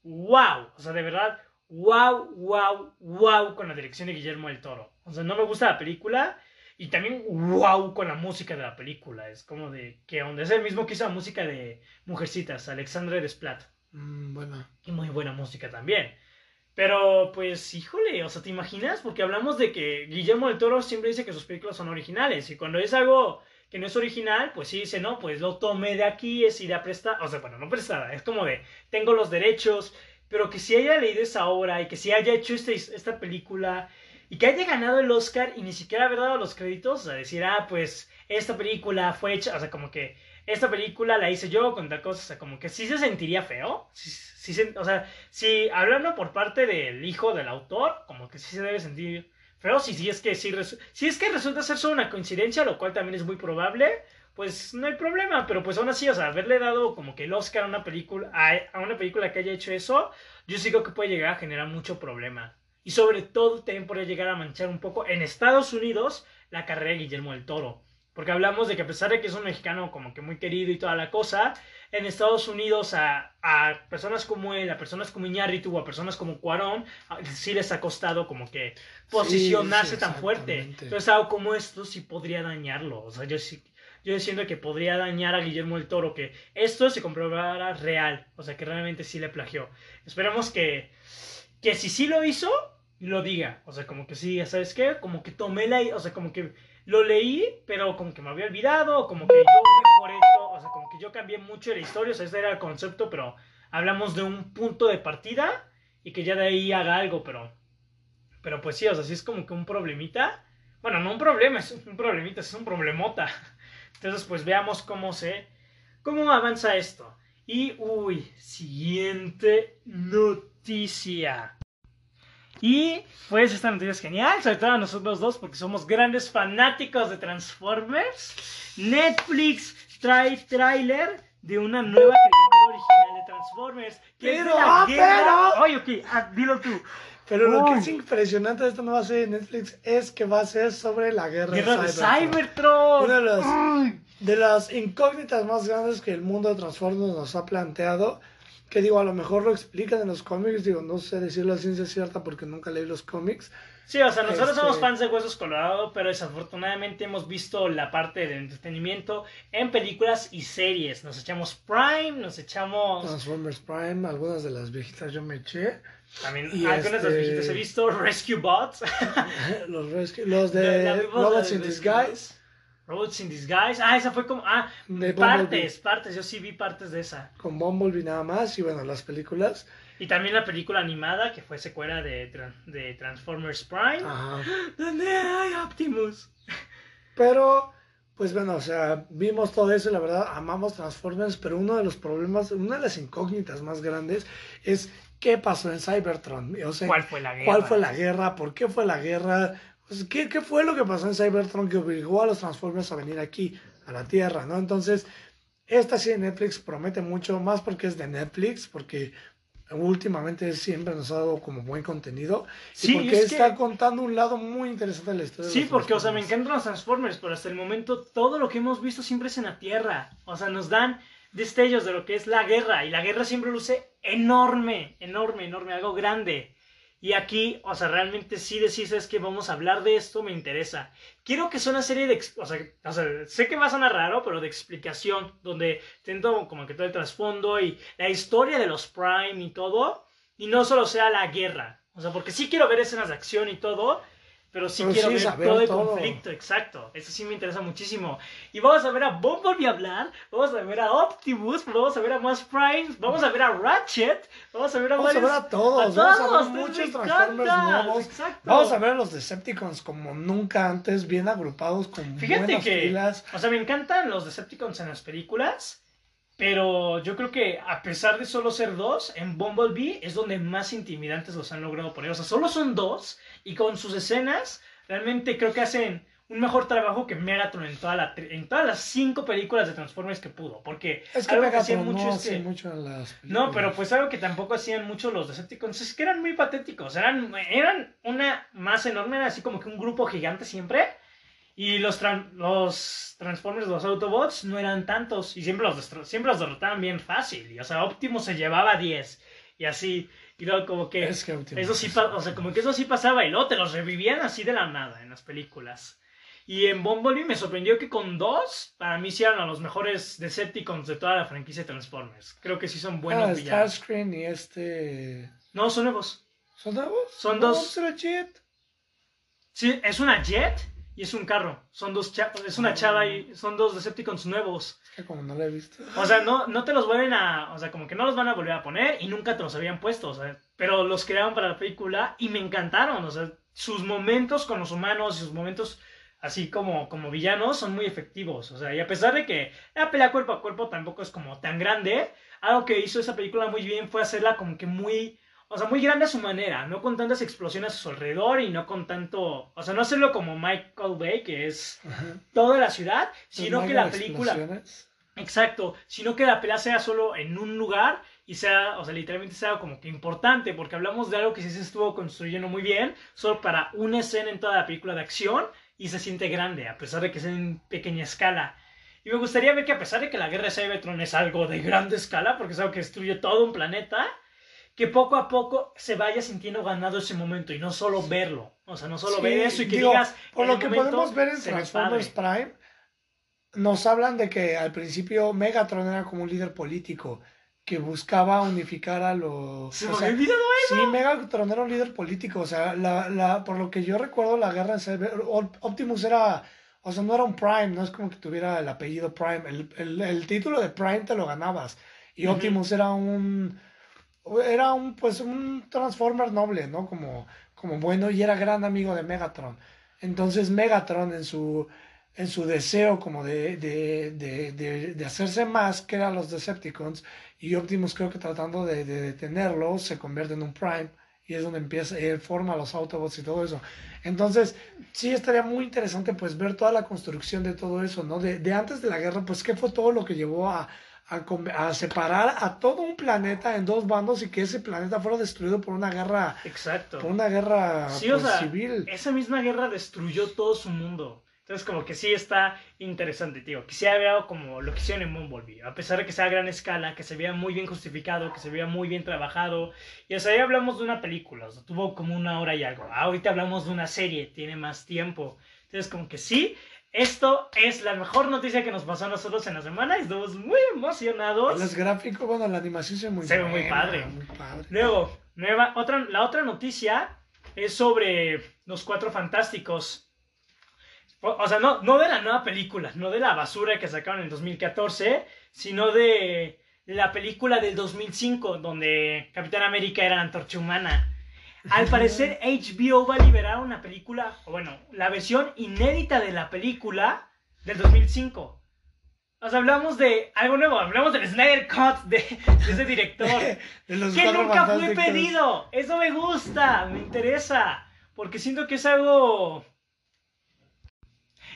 wow. O sea, de verdad, wow, wow, wow con la dirección de Guillermo del Toro. O sea, no me gusta la película y también wow con la música de la película. Es como de, que onda? Es el mismo que hizo la música de Mujercitas, Alexandre Desplat. Mm, bueno. Y muy buena música también. Pero, pues, híjole, o sea, ¿te imaginas? Porque hablamos de que Guillermo del Toro siempre dice que sus películas son originales. Y cuando es algo que no es original, pues sí dice, no, pues lo tomé de aquí, es idea prestada. O sea, bueno, no prestada, es como de, tengo los derechos. Pero que si haya leído esa obra y que si haya hecho este- esta película y que haya ganado el Oscar y ni siquiera haber dado los créditos, o sea, decir, ah, pues esta película fue hecha, o sea, como que esta película la hice yo con tal cosa, o sea, como que sí se sentiría feo. Sí, sí o sea, si hablando por parte del hijo del autor, como que sí se debe sentir feo. Si, si, es, que, si, si es que resulta ser solo una coincidencia, lo cual también es muy probable, pues no hay problema. Pero pues aún así, o sea, haberle dado como que el Oscar a una película, a, a una película que haya hecho eso, yo sí creo que puede llegar a generar mucho problema. Y sobre todo también podría llegar a manchar un poco en Estados Unidos la carrera de Guillermo del Toro. Porque hablamos de que a pesar de que es un mexicano como que muy querido y toda la cosa, en Estados Unidos a, a personas como él, a personas como Iñárritu o a personas como Cuarón, a- sí les ha costado como que posicionarse sí, tan fuerte. Entonces algo como esto sí podría dañarlo. O sea, yo sí, yo siento que podría dañar a Guillermo del Toro que esto se comprobara real. O sea, que realmente sí le plagió. Esperemos que, que si sí lo hizo, lo diga. O sea, como que sí, ¿sabes qué? Como que tomé la... O sea, como que lo leí, pero como que me había olvidado, como que yo mejoré todo, o sea, como que yo cambié mucho la historia, o sea, ese era el concepto, pero hablamos de un punto de partida y que ya de ahí haga algo, pero... Pero pues sí, o sea, sí es como que un problemita. Bueno, no un problema, es un problemita, es un problemota. Entonces, pues veamos cómo se... cómo avanza esto. Y, uy, siguiente noticia. Y pues esta noticia es genial, sobre todo a nosotros dos porque somos grandes fanáticos de Transformers. Netflix trae tráiler de una nueva caricatura original de Transformers. Que es de Pero, la ah, guerra- pero- Oye, ok, ah, dilo tú. Pero lo que es impresionante de esta nueva serie de Netflix es que va a ser sobre la guerra, Guerra de Cybertron. Cybertron. Una de las- de las incógnitas más grandes que el mundo de Transformers nos ha planteado, que digo, a lo mejor lo explican en los cómics, digo, no sé decirlo a ciencia cierta porque nunca leí los cómics. Sí, o sea, nosotros Este- somos fans de Huesos Colorado, pero desafortunadamente hemos visto la parte de entretenimiento en películas y series. Nos echamos Prime, nos echamos Transformers Prime, algunas de las viejitas yo me eché. también y algunas de las este- viejitas he visto, Rescue Bots. los, rescue- los De- Robots in Disguise. Robots in Disguise. Ah, esa fue como. Ah, De partes, Bumblebee. partes. Yo sí vi partes de esa. Con Bumblebee nada más y bueno, las películas. Y también la película animada que fue secuela de, de Transformers Prime. Ajá. ¿Dónde hay Optimus? Pero, pues bueno, o sea, vimos todo eso y la verdad amamos Transformers, pero uno de los problemas, una de las incógnitas más grandes es qué pasó en Cybertron. O sea, ¿Cuál fue la guerra? ¿Cuál fue la guerra? ¿Por qué fue la guerra? Pues, ¿qué, ¿Qué fue lo que pasó en Cybertron que obligó a los Transformers a venir aquí, a la Tierra, ¿no? Entonces, esta serie de Netflix promete mucho más porque es de Netflix, porque últimamente siempre nos ha dado como buen contenido Sí, y porque es que- está contando un lado muy interesante de la historia. de Sí, los porque, o sea, me encantan los Transformers, pero hasta el momento todo lo que hemos visto siempre es en la Tierra. O sea, nos dan destellos de lo que es la guerra, y la guerra siempre luce enorme, enorme, enorme, algo grande. Y aquí, o sea, realmente sí decís, es que vamos a hablar de esto, me interesa. Quiero que sea una serie de, o sea, o sea, sé que va a sonar raro, pero de explicación, donde tento como que todo el trasfondo y la historia de los Prime y todo, y no solo sea la guerra. O sea, porque sí quiero ver escenas de acción y todo, pero sí Pero quiero sí ver saber todo el todo. conflicto, exacto. Eso sí me interesa muchísimo. Y vamos a ver a Bumblebee hablar, vamos a ver a Optimus, vamos a ver a más Primes, vamos a ver a Ratchet, vamos a ver a Vamos a ver a todos, a vamos a ver todos, muchos me Transformers nuevos. exacto. Vamos a ver a los Decepticons como nunca antes, bien agrupados con Fíjate buenas que, o sea, me encantan los Decepticons en las películas, pero yo creo que a pesar de solo ser dos, en Bumblebee es donde más intimidantes los han logrado poner. O sea, solo son dos y con sus escenas realmente creo que hacen un mejor trabajo que Megatron en, toda la, en todas las cinco películas de Transformers que pudo. Porque Es que algo que hacían Megatron mucho no es que- mucho las No, pero pues algo que tampoco hacían mucho los Decepticons es que eran muy patéticos. Eran, eran una masa enorme, era así como que un grupo gigante siempre. Y los, tran- los Transformers, los Autobots, no eran tantos. Y siempre los, siempre los derrotaban bien fácil. Y, o sea, Optimus se llevaba 10. Y así. Y luego como que... Es Eso sí, es- o sea, como que eso sí pasaba. Y luego te los revivían así de la nada en las películas. Y en Bumblebee me sorprendió que con dos, para mí sí eran a los mejores Decepticons de toda la franquicia de Transformers. Creo que sí son buenos ah, villanos. Starscream y este... No, son nuevos. ¿Son nuevos? Son dos. era Jet. Sí, es una Jet y es un carro. Son dos es una chava y son dos Decepticons nuevos. Es que como no la he visto. O sea, no, no te los vuelven a. O sea, como que no los van a volver a poner y nunca te los habían puesto. O sea, pero los crearon para la película y me encantaron. O sea, sus momentos con los humanos y sus momentos así como, como villanos son muy efectivos. O sea, y a pesar de que la pelea cuerpo a cuerpo tampoco es como tan grande, algo que hizo esa película muy bien fue hacerla como que muy. O sea, muy grande a su manera, no con tantas explosiones a su alrededor y no con tanto. O sea, no hacerlo como Michael Bay, que es Ajá. toda la ciudad, sino que la película. Exacto, sino que la pelea sea solo en un lugar y sea, o sea, literalmente sea como que importante, porque hablamos de algo que sí se estuvo construyendo muy bien, solo para una escena en toda la película de acción y se siente grande, a pesar de que sea en pequeña escala. Y me gustaría ver que a pesar de que la guerra de Cybertron es algo de grande escala, porque es algo que destruye todo un planeta, que poco a poco se vaya sintiendo ganado ese momento y no solo verlo. O sea, no solo Sí, ver eso y que digo, digas... Por lo que podemos ver en Transformers. Prime, nos hablan de que al principio Megatron era como un líder político que buscaba unificar a los... Se o sea, olvidado Sí, Megatron era un líder político, o sea, la, la, por lo que yo recuerdo, la guerra en Cyber, Op- Optimus era, o sea, no era un Prime, no es como que tuviera el apellido Prime, el, el, el título de Prime te lo ganabas, y. Optimus era un, era un, pues, un Transformer noble, ¿no? Como, como bueno, y era gran amigo de Megatron. Entonces Megatron en su, en su deseo como de, de, de, de, hacerse más que eran los Decepticons, y Optimus creo que tratando de, de detenerlo se convierte en un Prime y es donde empieza, forma los Autobots y todo eso. Entonces, sí estaría muy interesante pues ver toda la construcción de todo eso, ¿no? De, de antes de la guerra, pues qué fue todo lo que llevó a, a, a separar a todo un planeta en dos bandos y que ese planeta fuera destruido por una guerra, Exacto. por una guerra Sí, o pues, sea, civil. esa misma guerra destruyó todo su mundo. Entonces, como que sí está interesante, tío. Que sí había como lo que hicieron en Bumblebee. A pesar de que sea a gran escala, que se vea muy bien justificado, que se vea muy bien trabajado. Y o sea, ahí hablamos de una película, o sea, tuvo como una hora y algo. Ahorita hablamos de una serie, tiene más tiempo. Entonces, como que sí, esto es la mejor noticia que nos pasó a nosotros en la semana y estamos muy emocionados. Los gráficos, bueno, la animación se ve muy Se ve muy padre. muy padre. Luego, nueva, otra, la otra noticia es sobre los cuatro fantásticos. O, o sea, no, no de la nueva película, no de la basura que sacaron en 2014, sino de la película del 2005, donde Capitán América era la antorcha humana. Al parecer, HBO va a liberar una película, o bueno, la versión inédita de la película del 2005. O sea, hablamos de algo nuevo, hablamos del Snyder Cut de, de ese director. De los que nunca fue pedido. Eso me gusta, me interesa. Porque siento que es algo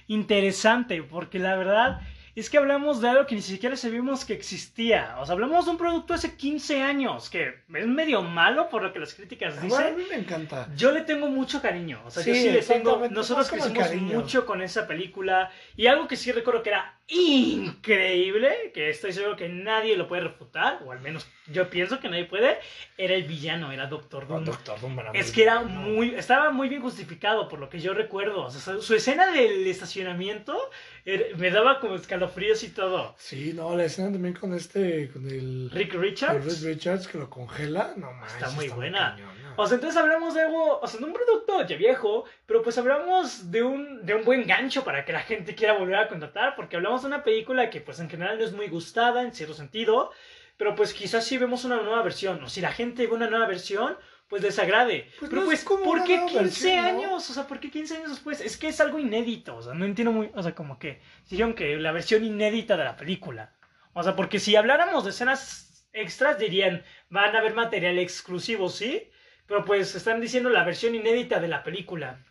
interesante. Porque la verdad es que hablamos de algo que ni siquiera sabíamos que existía. O sea, hablamos de un producto hace 15 años que es medio malo por lo que las críticas Bueno, a dicen. mí me encanta. Yo le tengo mucho cariño, o sea, yo Sí, le tengo, nosotros crecimos mucho con esa película y algo que sí recuerdo que era increíble, que estoy seguro que nadie lo puede refutar, o al menos yo pienso que nadie puede, era el villano, era Doctor Doom. Doctor Doom Es muy que era muy, estaba muy bien justificado por lo que yo recuerdo, o sea, su, escena del estacionamiento era- me daba como escalofríos y todo. Sí, no, la escena también con este, con el... Rick el Richards. Reed Richards que lo congela, no más. Está muy buena. cañona. O sea, entonces hablamos de algo, o sea, de un producto ya viejo, pero pues hablamos de un, de un buen gancho para que la gente quiera volver a contratar, porque hablamos de una película que pues en general no es muy gustada en cierto sentido, pero pues quizás si vemos una nueva versión, o si la gente ve una nueva versión, pues les agrade. Pues pero no pues, es como ¿por qué nueva 15 versión, ¿no? años? O sea, ¿por qué 15 años después? Es que es algo inédito, o sea, no entiendo muy, o sea, como que dijeron que la versión inédita de la película. O sea, porque si habláramos de escenas extras dirían, van a haber material exclusivo, ¿sí? Pero pues están diciendo la versión inédita de la película.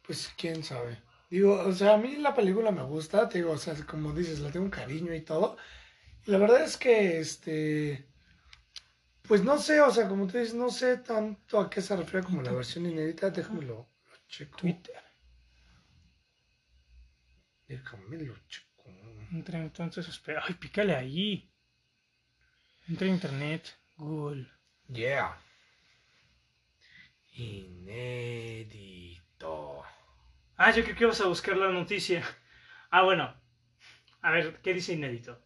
Pues quién sabe. Digo, o sea, a mí la película me gusta, te digo, o sea, como dices, la tengo un cariño y todo. Y la verdad es que, este, pues no sé, o sea, como tú dices, no sé tanto a qué se refiere como la versión inédita, déjame lo, checo. Twitter. Déjame lo checo. Entra entonces, espera. Ay, pícale ahí. Entra a internet, Google. Yeah. Inédito. Ah, yo creo que vas a buscar la noticia. Ah, bueno. A ver, ¿qué dice inédito?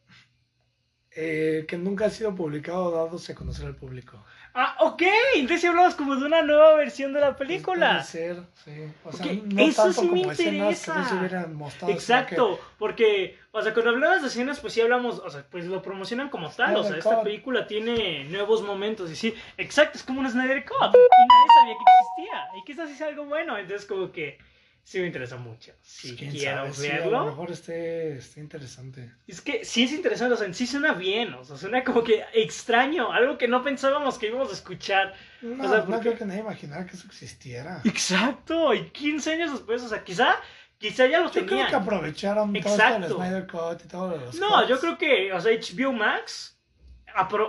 Eh, que nunca ha sido publicado dándose a conocer al público. Ah, ok. Entonces sí hablamos como de una nueva versión de la película. Puede ser, sí. O sea, Ok, no eso tanto sí me que no interesa. hubieran mostrado. Exacto, porque, o sea, cuando hablabas de escenas, pues sí hablamos, o sea, pues lo promocionan como tal, o sea, esta película tiene nuevos momentos y sí, exacto, es como un Snyder Cut y nadie sabía que existía y quizás es algo bueno, entonces como que sí me interesa mucho, si Quién quiero sabe, sí, a verlo, lo mejor esté, esté interesante. es que sí es interesante, o sea, en sí suena bien, o sea, suena como que extraño, algo que no pensábamos que íbamos a escuchar, No, O sea, no creo que nadie imaginara que eso existiera. exacto, y 15 años después, o sea, quizá, quizá ya lo Yo creo tenían. que aprovecharon todo esto Exacto. del Snyder Cut y todo los No, cuts. yo creo que, o sea, HBO Max,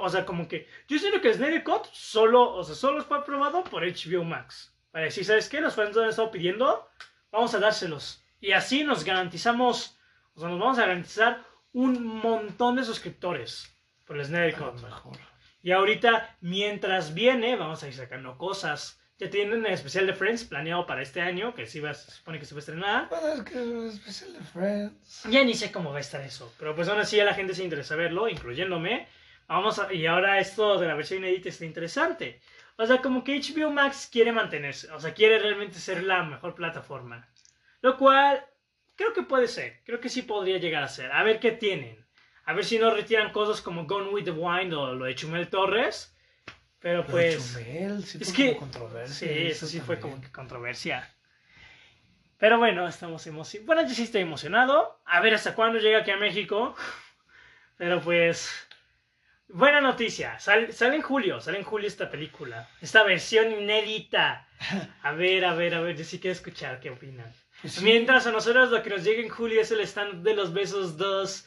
o sea, como que, yo siento que el Snyder Cut solo, o sea, solo fue aprobado por HBO Max. Para decir, ¿sabes qué? Los fans han estado pidiendo, vamos a dárselos. Y así nos garantizamos, o sea, nos vamos a garantizar un montón de suscriptores por el Snyder mejor. Y ahorita, mientras viene, vamos a ir sacando cosas. Ya tienen el especial de Friends planeado para este año, que sí va, se supone que se va a estrenar. Bueno, es que es especial de Friends. Ya ni sé cómo va a estar eso, pero pues aún así a la gente se interesa verlo, incluyéndome. Vamos a- y ahora esto de la versión inédita está interesante. O sea, como que HBO Max quiere mantenerse, o sea, quiere realmente ser la mejor plataforma. Lo cual creo que puede ser, creo que sí podría llegar a ser. A ver qué tienen. A ver si no retiran cosas como Gone with the Wind o lo de Chumel Torres. Pero pues... Chumel, sí Es fue que... como controversia. Sí, eso sí fue también. como que controversia. Pero bueno, estamos emocionados. Bueno, yo sí estoy emocionado. A ver hasta cuándo llega aquí a México. Pero pues... Buena noticia. Sal- sale en julio. Sale en julio esta película. Esta versión inédita. A ver, a ver, a ver. Yo sí quiero escuchar qué opinan. Sí. Mientras a nosotros lo que nos llega en julio es el stand de los besos 2.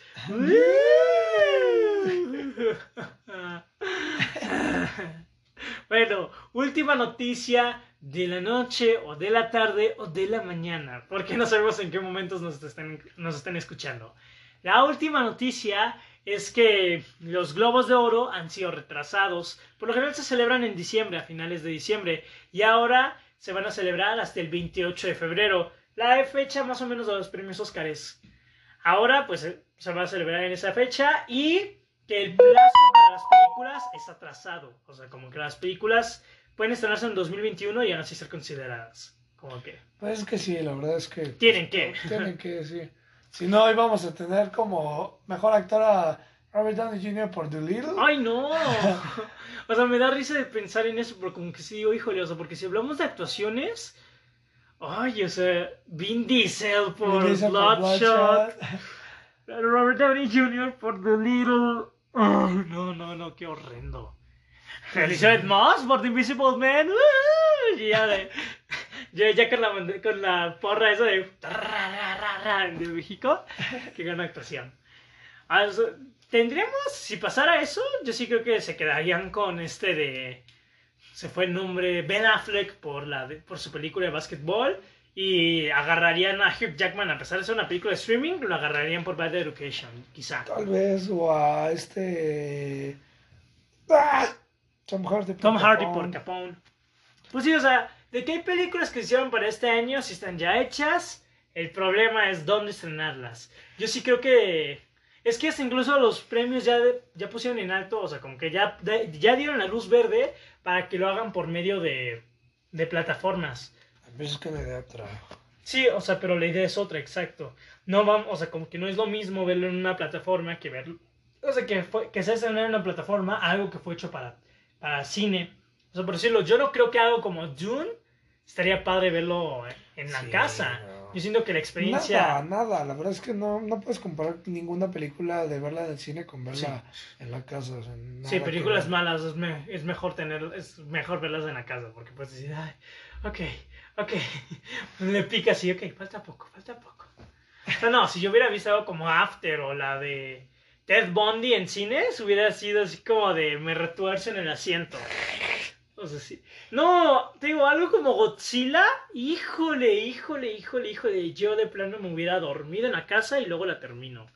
bueno, última noticia de la noche o de la tarde o de la mañana, porque no sabemos en qué momentos nos están, nos están escuchando. La última noticia es que los globos de oro han sido retrasados. Por lo general se celebran en diciembre, a finales de diciembre, y ahora se van a celebrar hasta el 28 de febrero, la fecha más o menos de los premios Óscares. Ahora, pues eh, se va a celebrar en esa fecha y que el plazo para las películas es atrasado. O sea, como que las películas pueden estrenarse en 2021 y aún así ser consideradas Como que. Pues es que sí, la verdad es que. Tienen que. Tienen que, sí. Si no, íbamos a tener como mejor actor a Robert Downey Jr. por Little ¡Ay, no! o sea, me da risa de pensar en eso, porque como que sí digo, híjole, o sea, porque si hablamos de actuaciones. Ay, o sea, Vin Diesel por Bloodshot. Robert Downey Jr. por The Little. Ay, no, no, no, qué horrendo. Elizabeth Moss por The Invisible Man. ya, de, ya, ya con, la, con la porra esa de. de México. Qué gran actuación. Ah, Tendríamos, si pasara eso, yo sí creo que se quedarían con este de. Se fue el nombre Ben Affleck por, la, por su película de básquetbol. Y agarrarían a Hugh Jackman, a pesar de ser una película de streaming, lo agarrarían por Bad Education, quizá. Tal vez, o a este. ¡Ah! Tom Hardy por Tom Hardy por Capone. Pues sí, o sea, de qué hay películas que hicieron para este año, si están ya hechas, el problema es dónde estrenarlas. Yo sí creo que es que hasta incluso los premios ya, ya pusieron en alto, o sea, como que ya, ya dieron la luz verde para que lo hagan por medio de, de plataformas. Es que la idea otra. Sí, o sea, pero la idea es otra, exacto. No vamos, o sea, como que no es lo mismo verlo en una plataforma que verlo. O sea, que, fue, que se hace en una plataforma algo que fue hecho para, para cine. O sea, por decirlo, yo no creo que algo como Dune estaría padre verlo en la casa. Yo siento que la experiencia... Nada, nada, la verdad es que no, no puedes comparar ninguna película de verla en el cine con verla en la casa. sí, películas malas es, es, mejor tener, es mejor verlas en la casa, porque puedes decir, ay, ok, ok, le pica así, ok, falta poco, falta poco. O no, si yo hubiera visto algo como After o la de Ted Bundy en cines, hubiera sido así como de me retuerce en el asiento. No, te digo, algo como Godzilla, híjole, híjole, híjole, híjole, yo de plano me hubiera dormido en la casa y luego la termino.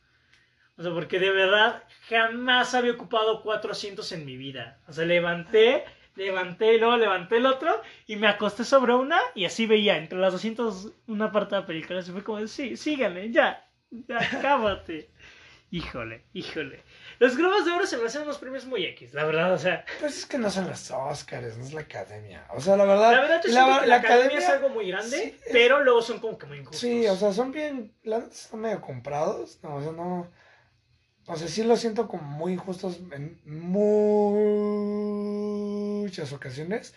O sea, porque de verdad jamás había ocupado cuatro asientos en mi vida. O sea, levanté, levanté y luego levanté el otro y me acosté sobre una y así veía entre los asientos una parte de la película. Así fue como, sí, síganme, ya, ya, cábate. híjole, híjole. Los Globos de Oro se me hacen unos premios muy X, la verdad, o sea. Pues es que no son los Oscars, no es la academia. O sea, la verdad. La verdad, la, que la, academia, es algo muy grande, pero luego son como que muy injustos. Sí, o sea, son bien. Son medio comprados. No, o sea, no. O sea, sí lo siento como muy injustos en muchas ocasiones.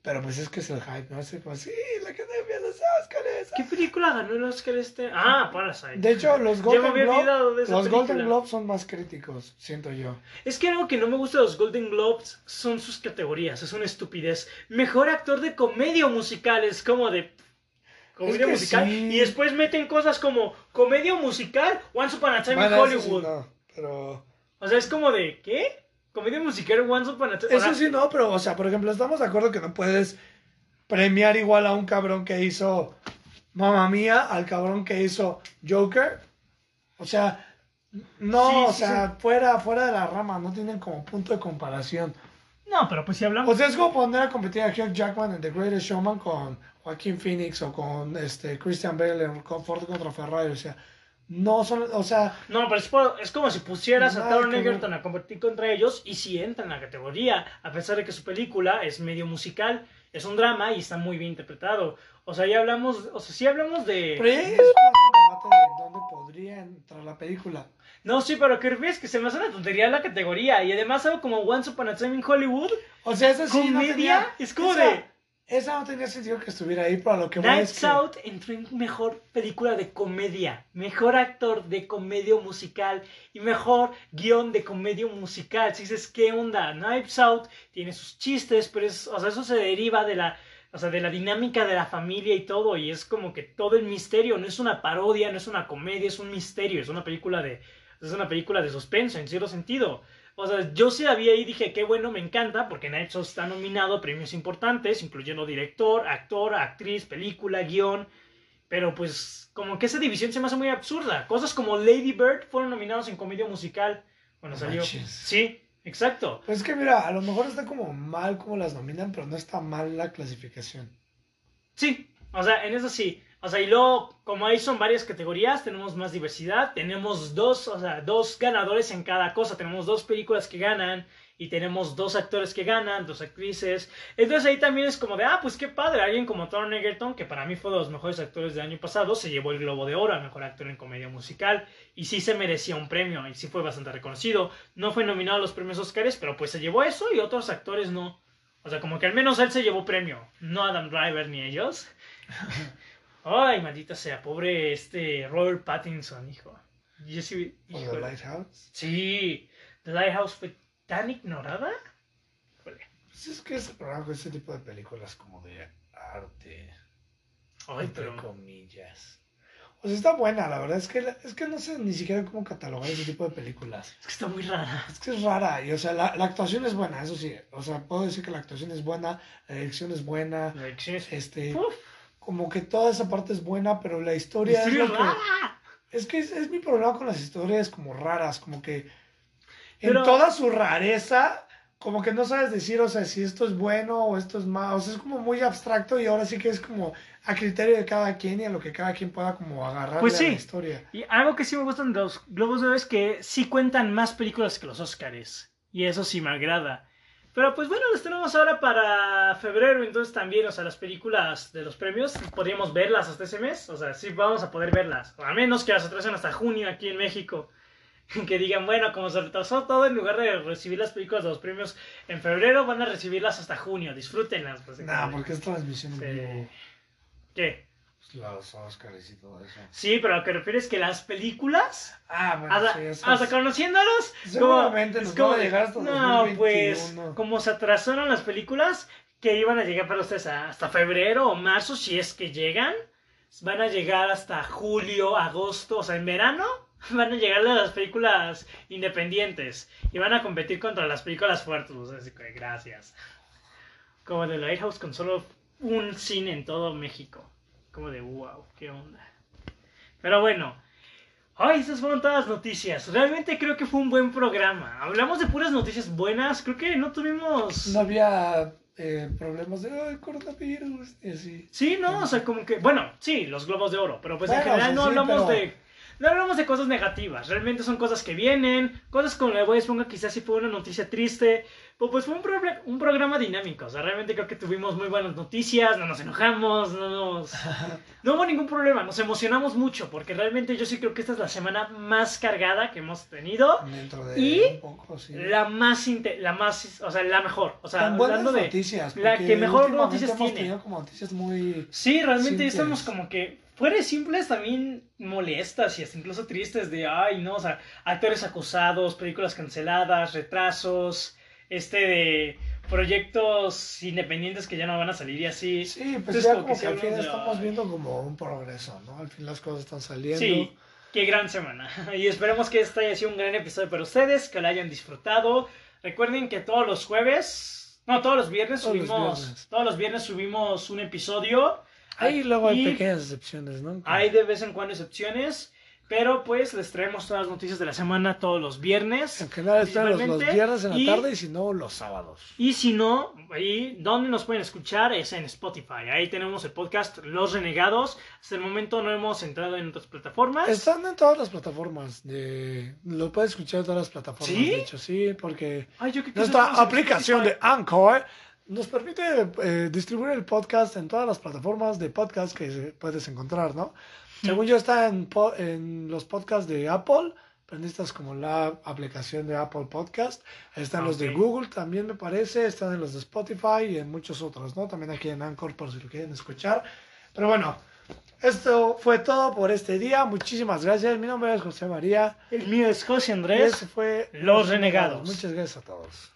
Pero pues es que es el hype, ¿no? Así como, sí, la academia de los Oscars. ¿Qué película ganó el Oscar este? Ah, Parasite. De hecho, los Golden, Globes, los Golden Globes son más críticos, siento yo. Es que algo que no me gusta de los Golden Globes son sus categorías, es una estupidez. Mejor actor de comedia musical, es como de... Comedia musical. Y después meten cosas como comedia musical, Once Upon a Time in Hollywood. no, pero... O sea, es como de, ¿qué? Comedia musical Once Upon a Time. Eso sí, no, pero, o sea, por ejemplo, estamos de acuerdo que no puedes premiar igual a un cabrón que hizo Mamma Mía al cabrón que hizo Joker. O sea, no, o sea, Fuera, fuera de la rama, no tienen como punto de comparación. No, pero pues si hablamos. O sea, es como poner a competir a Hugh Jackman en The Greatest Showman con Joaquín Phoenix o con este Christian Bale en Ford contra Ferrari. O sea, no son, o sea... No, pero es, como si pusieras a Taron Egerton a competir contra ellos y si entra en la categoría, a pesar de que su película es medio musical, es un drama y está muy bien interpretado. O sea, ya hablamos, o sea, sí hablamos de... Pero es un debate de dónde podría entrar la película. No, sí, pero que ves que se me hace una tontería la categoría y además algo como Once Upon a Time in Hollywood. O sea, eso sí comedia, es como de... Esa no tenía sentido que estuviera ahí, pero lo que Nights Out entró en mejor película de comedia, mejor actor de comedia musical y mejor guion de comedia musical. Si dices, ¿qué onda? Nights Out tiene sus chistes, pero es, o sea, eso se deriva de la, o sea, de la dinámica de la familia y todo, y es como que todo el misterio, no es una parodia, no es una comedia, es un misterio, es una película de, es una película de suspenso, en cierto sentido. O sea, yo sí la vi ahí y dije, qué bueno, me encanta, porque Night está nominado a premios importantes, incluyendo director, actor, actriz, película, guion. Pero pues, como que esa división se me hace muy absurda. Cosas como Lady Bird fueron nominados en comedia musical cuando salió. Sí, exacto. Pues es que mira, a lo mejor está como mal como las nominan, pero no está mal la clasificación. Sí, o sea, en eso sí. O sea, y luego, como ahí son varias categorías, tenemos más diversidad, tenemos dos, o sea, dos ganadores en cada cosa, tenemos dos películas que ganan y tenemos dos actores que ganan, dos actrices. Entonces ahí también es como de, ah, pues qué padre, alguien como Thorne Egerton, que para mí fue de los mejores actores del año pasado, se llevó el Globo de Oro a Mejor Actor en Comedia Musical y sí se merecía un premio y sí fue bastante reconocido. No fue nominado a los premios Oscars, pero pues se llevó eso y otros actores no. O sea, como que al menos él se llevó premio, no Adam Driver ni ellos. Ay, maldita sea, pobre este Robert Pattinson, hijo. Yo sí, ¿O híjole. The Lighthouse? Sí, The Lighthouse fue tan ignorada. Híjole. Pues es que es raro ese tipo de películas como de arte, Ay, entre pero. comillas. O sea, está buena, la verdad. Es que, es que no sé ni siquiera cómo catalogar ese tipo de películas. Es que está muy rara. Es que es rara. Y, o sea, la, la actuación es buena, eso sí. O sea, puedo decir que la actuación es buena, la dirección es buena. La dirección es. Este, Uf, como que toda esa parte es buena, pero la historia es lo que-. Es que es, es mi problema con las historias como raras, como que en toda su rareza, como que no sabes decir, o sea, si esto es bueno o esto es malo, o sea, es como muy abstracto y ahora sí que es como a criterio de cada quien y a lo que cada quien pueda como agarrar Pues a sí. la historia. Y algo que sí me gustan de los Globos de Oro es que sí cuentan más películas que los Oscars. Y eso sí me agrada. Pero pues bueno, los tenemos ahora para febrero, entonces también, o sea, las películas de los premios, podríamos verlas hasta ese mes. O sea, sí vamos a poder verlas. A menos que las atrasen hasta junio aquí en México. Que digan, bueno, como se retrasó todo, en lugar de recibir las películas de los premios en febrero, van a recibirlas hasta junio. Disfrútenlas. Pues, Nah, porque es transmisión en vivo, ¿Qué? Los Oscars y todo eso. Sí, pero a lo que refieres es que las películas Ah, bueno, hasta, sí, eso hasta conociéndolos, Seguramente como- nos es como van a llegar hasta No, 2021. pues, como se atrasaron las películas, que iban a llegar para ustedes hasta febrero o marzo, si es que llegan, van a llegar hasta julio, agosto, o sea, en verano, van a llegar las películas independientes y van a competir contra las películas fuertes, o sea, así que gracias. Como The Lighthouse con solo un cine en todo México. Como de wow, qué onda. Pero bueno, Ay, esas fueron todas las noticias. Realmente creo que fue un buen programa. Hablamos de puras noticias buenas. Creo que no tuvimos. No había eh, problemas de "Ay, coronavirus y así. Sí, no, o sea, como que. Bueno, sí, los globos de oro. Pero pues en general o sea, no sí, hablamos pero- de. No hablamos de cosas negativas. Realmente son cosas que vienen. Cosas como la Boy Esponja quizás sí fue una noticia triste. Pero pues fue un, programa dinámico. O sea, realmente creo que tuvimos muy buenas noticias. No nos enojamos. No nos. No hubo ningún problema. Nos emocionamos mucho. Porque realmente yo sí creo que esta es la semana más cargada que hemos tenido. Dentro de Y poco, sí. La más, la más, o sea, la mejor. O sea, hablando de... noticias. la que mejor noticias hemos tiene. como noticias muy... Sí, realmente Simples. estamos como que, fuera de simples, también molestas y hasta incluso tristes de, ay, no, o sea, actores acusados, películas canceladas, retrasos, este de proyectos independientes que ya no van a salir y así. Sí, pues Entonces, ya como como que al fin de, estamos viendo como un progreso, ¿no? Al fin las cosas están saliendo. Sí, qué gran semana. Y esperemos que este haya sido un gran episodio para ustedes, que lo hayan disfrutado. Recuerden que todos los jueves, no, todos los viernes Todos los subimos, viernes. todos los viernes subimos un episodio. Ahí luego hay pequeñas excepciones, ¿no? Hay de vez en cuando excepciones, pero pues les traemos todas las noticias de la semana todos los viernes. En general están los, los viernes en la y- tarde y si no, los sábados. Y si no, ahí donde nos pueden escuchar es en Spotify. Ahí tenemos el podcast Los Renegados. Hasta el momento no hemos entrado en otras plataformas. Están en todas las plataformas. De... Lo puedes escuchar en todas las plataformas, ¿Sí? de hecho, sí, porque Ay, yo nuestra aplicación de. Anchor nos permite eh, distribuir el podcast en todas las plataformas de podcast que puedes encontrar, ¿no? Según yo está en, po- en los podcasts de Apple, pero necesitas como la aplicación de Apple Podcast. Están los de. Google también me parece, están en los de Spotify y en muchos otros, ¿no? También aquí en Anchor por si lo quieren escuchar. Pero bueno, esto fue todo por este día. Muchísimas gracias. Mi nombre es José María. El mío es José Y Andrés. ese fue Los Renegados. Muchas gracias a todos.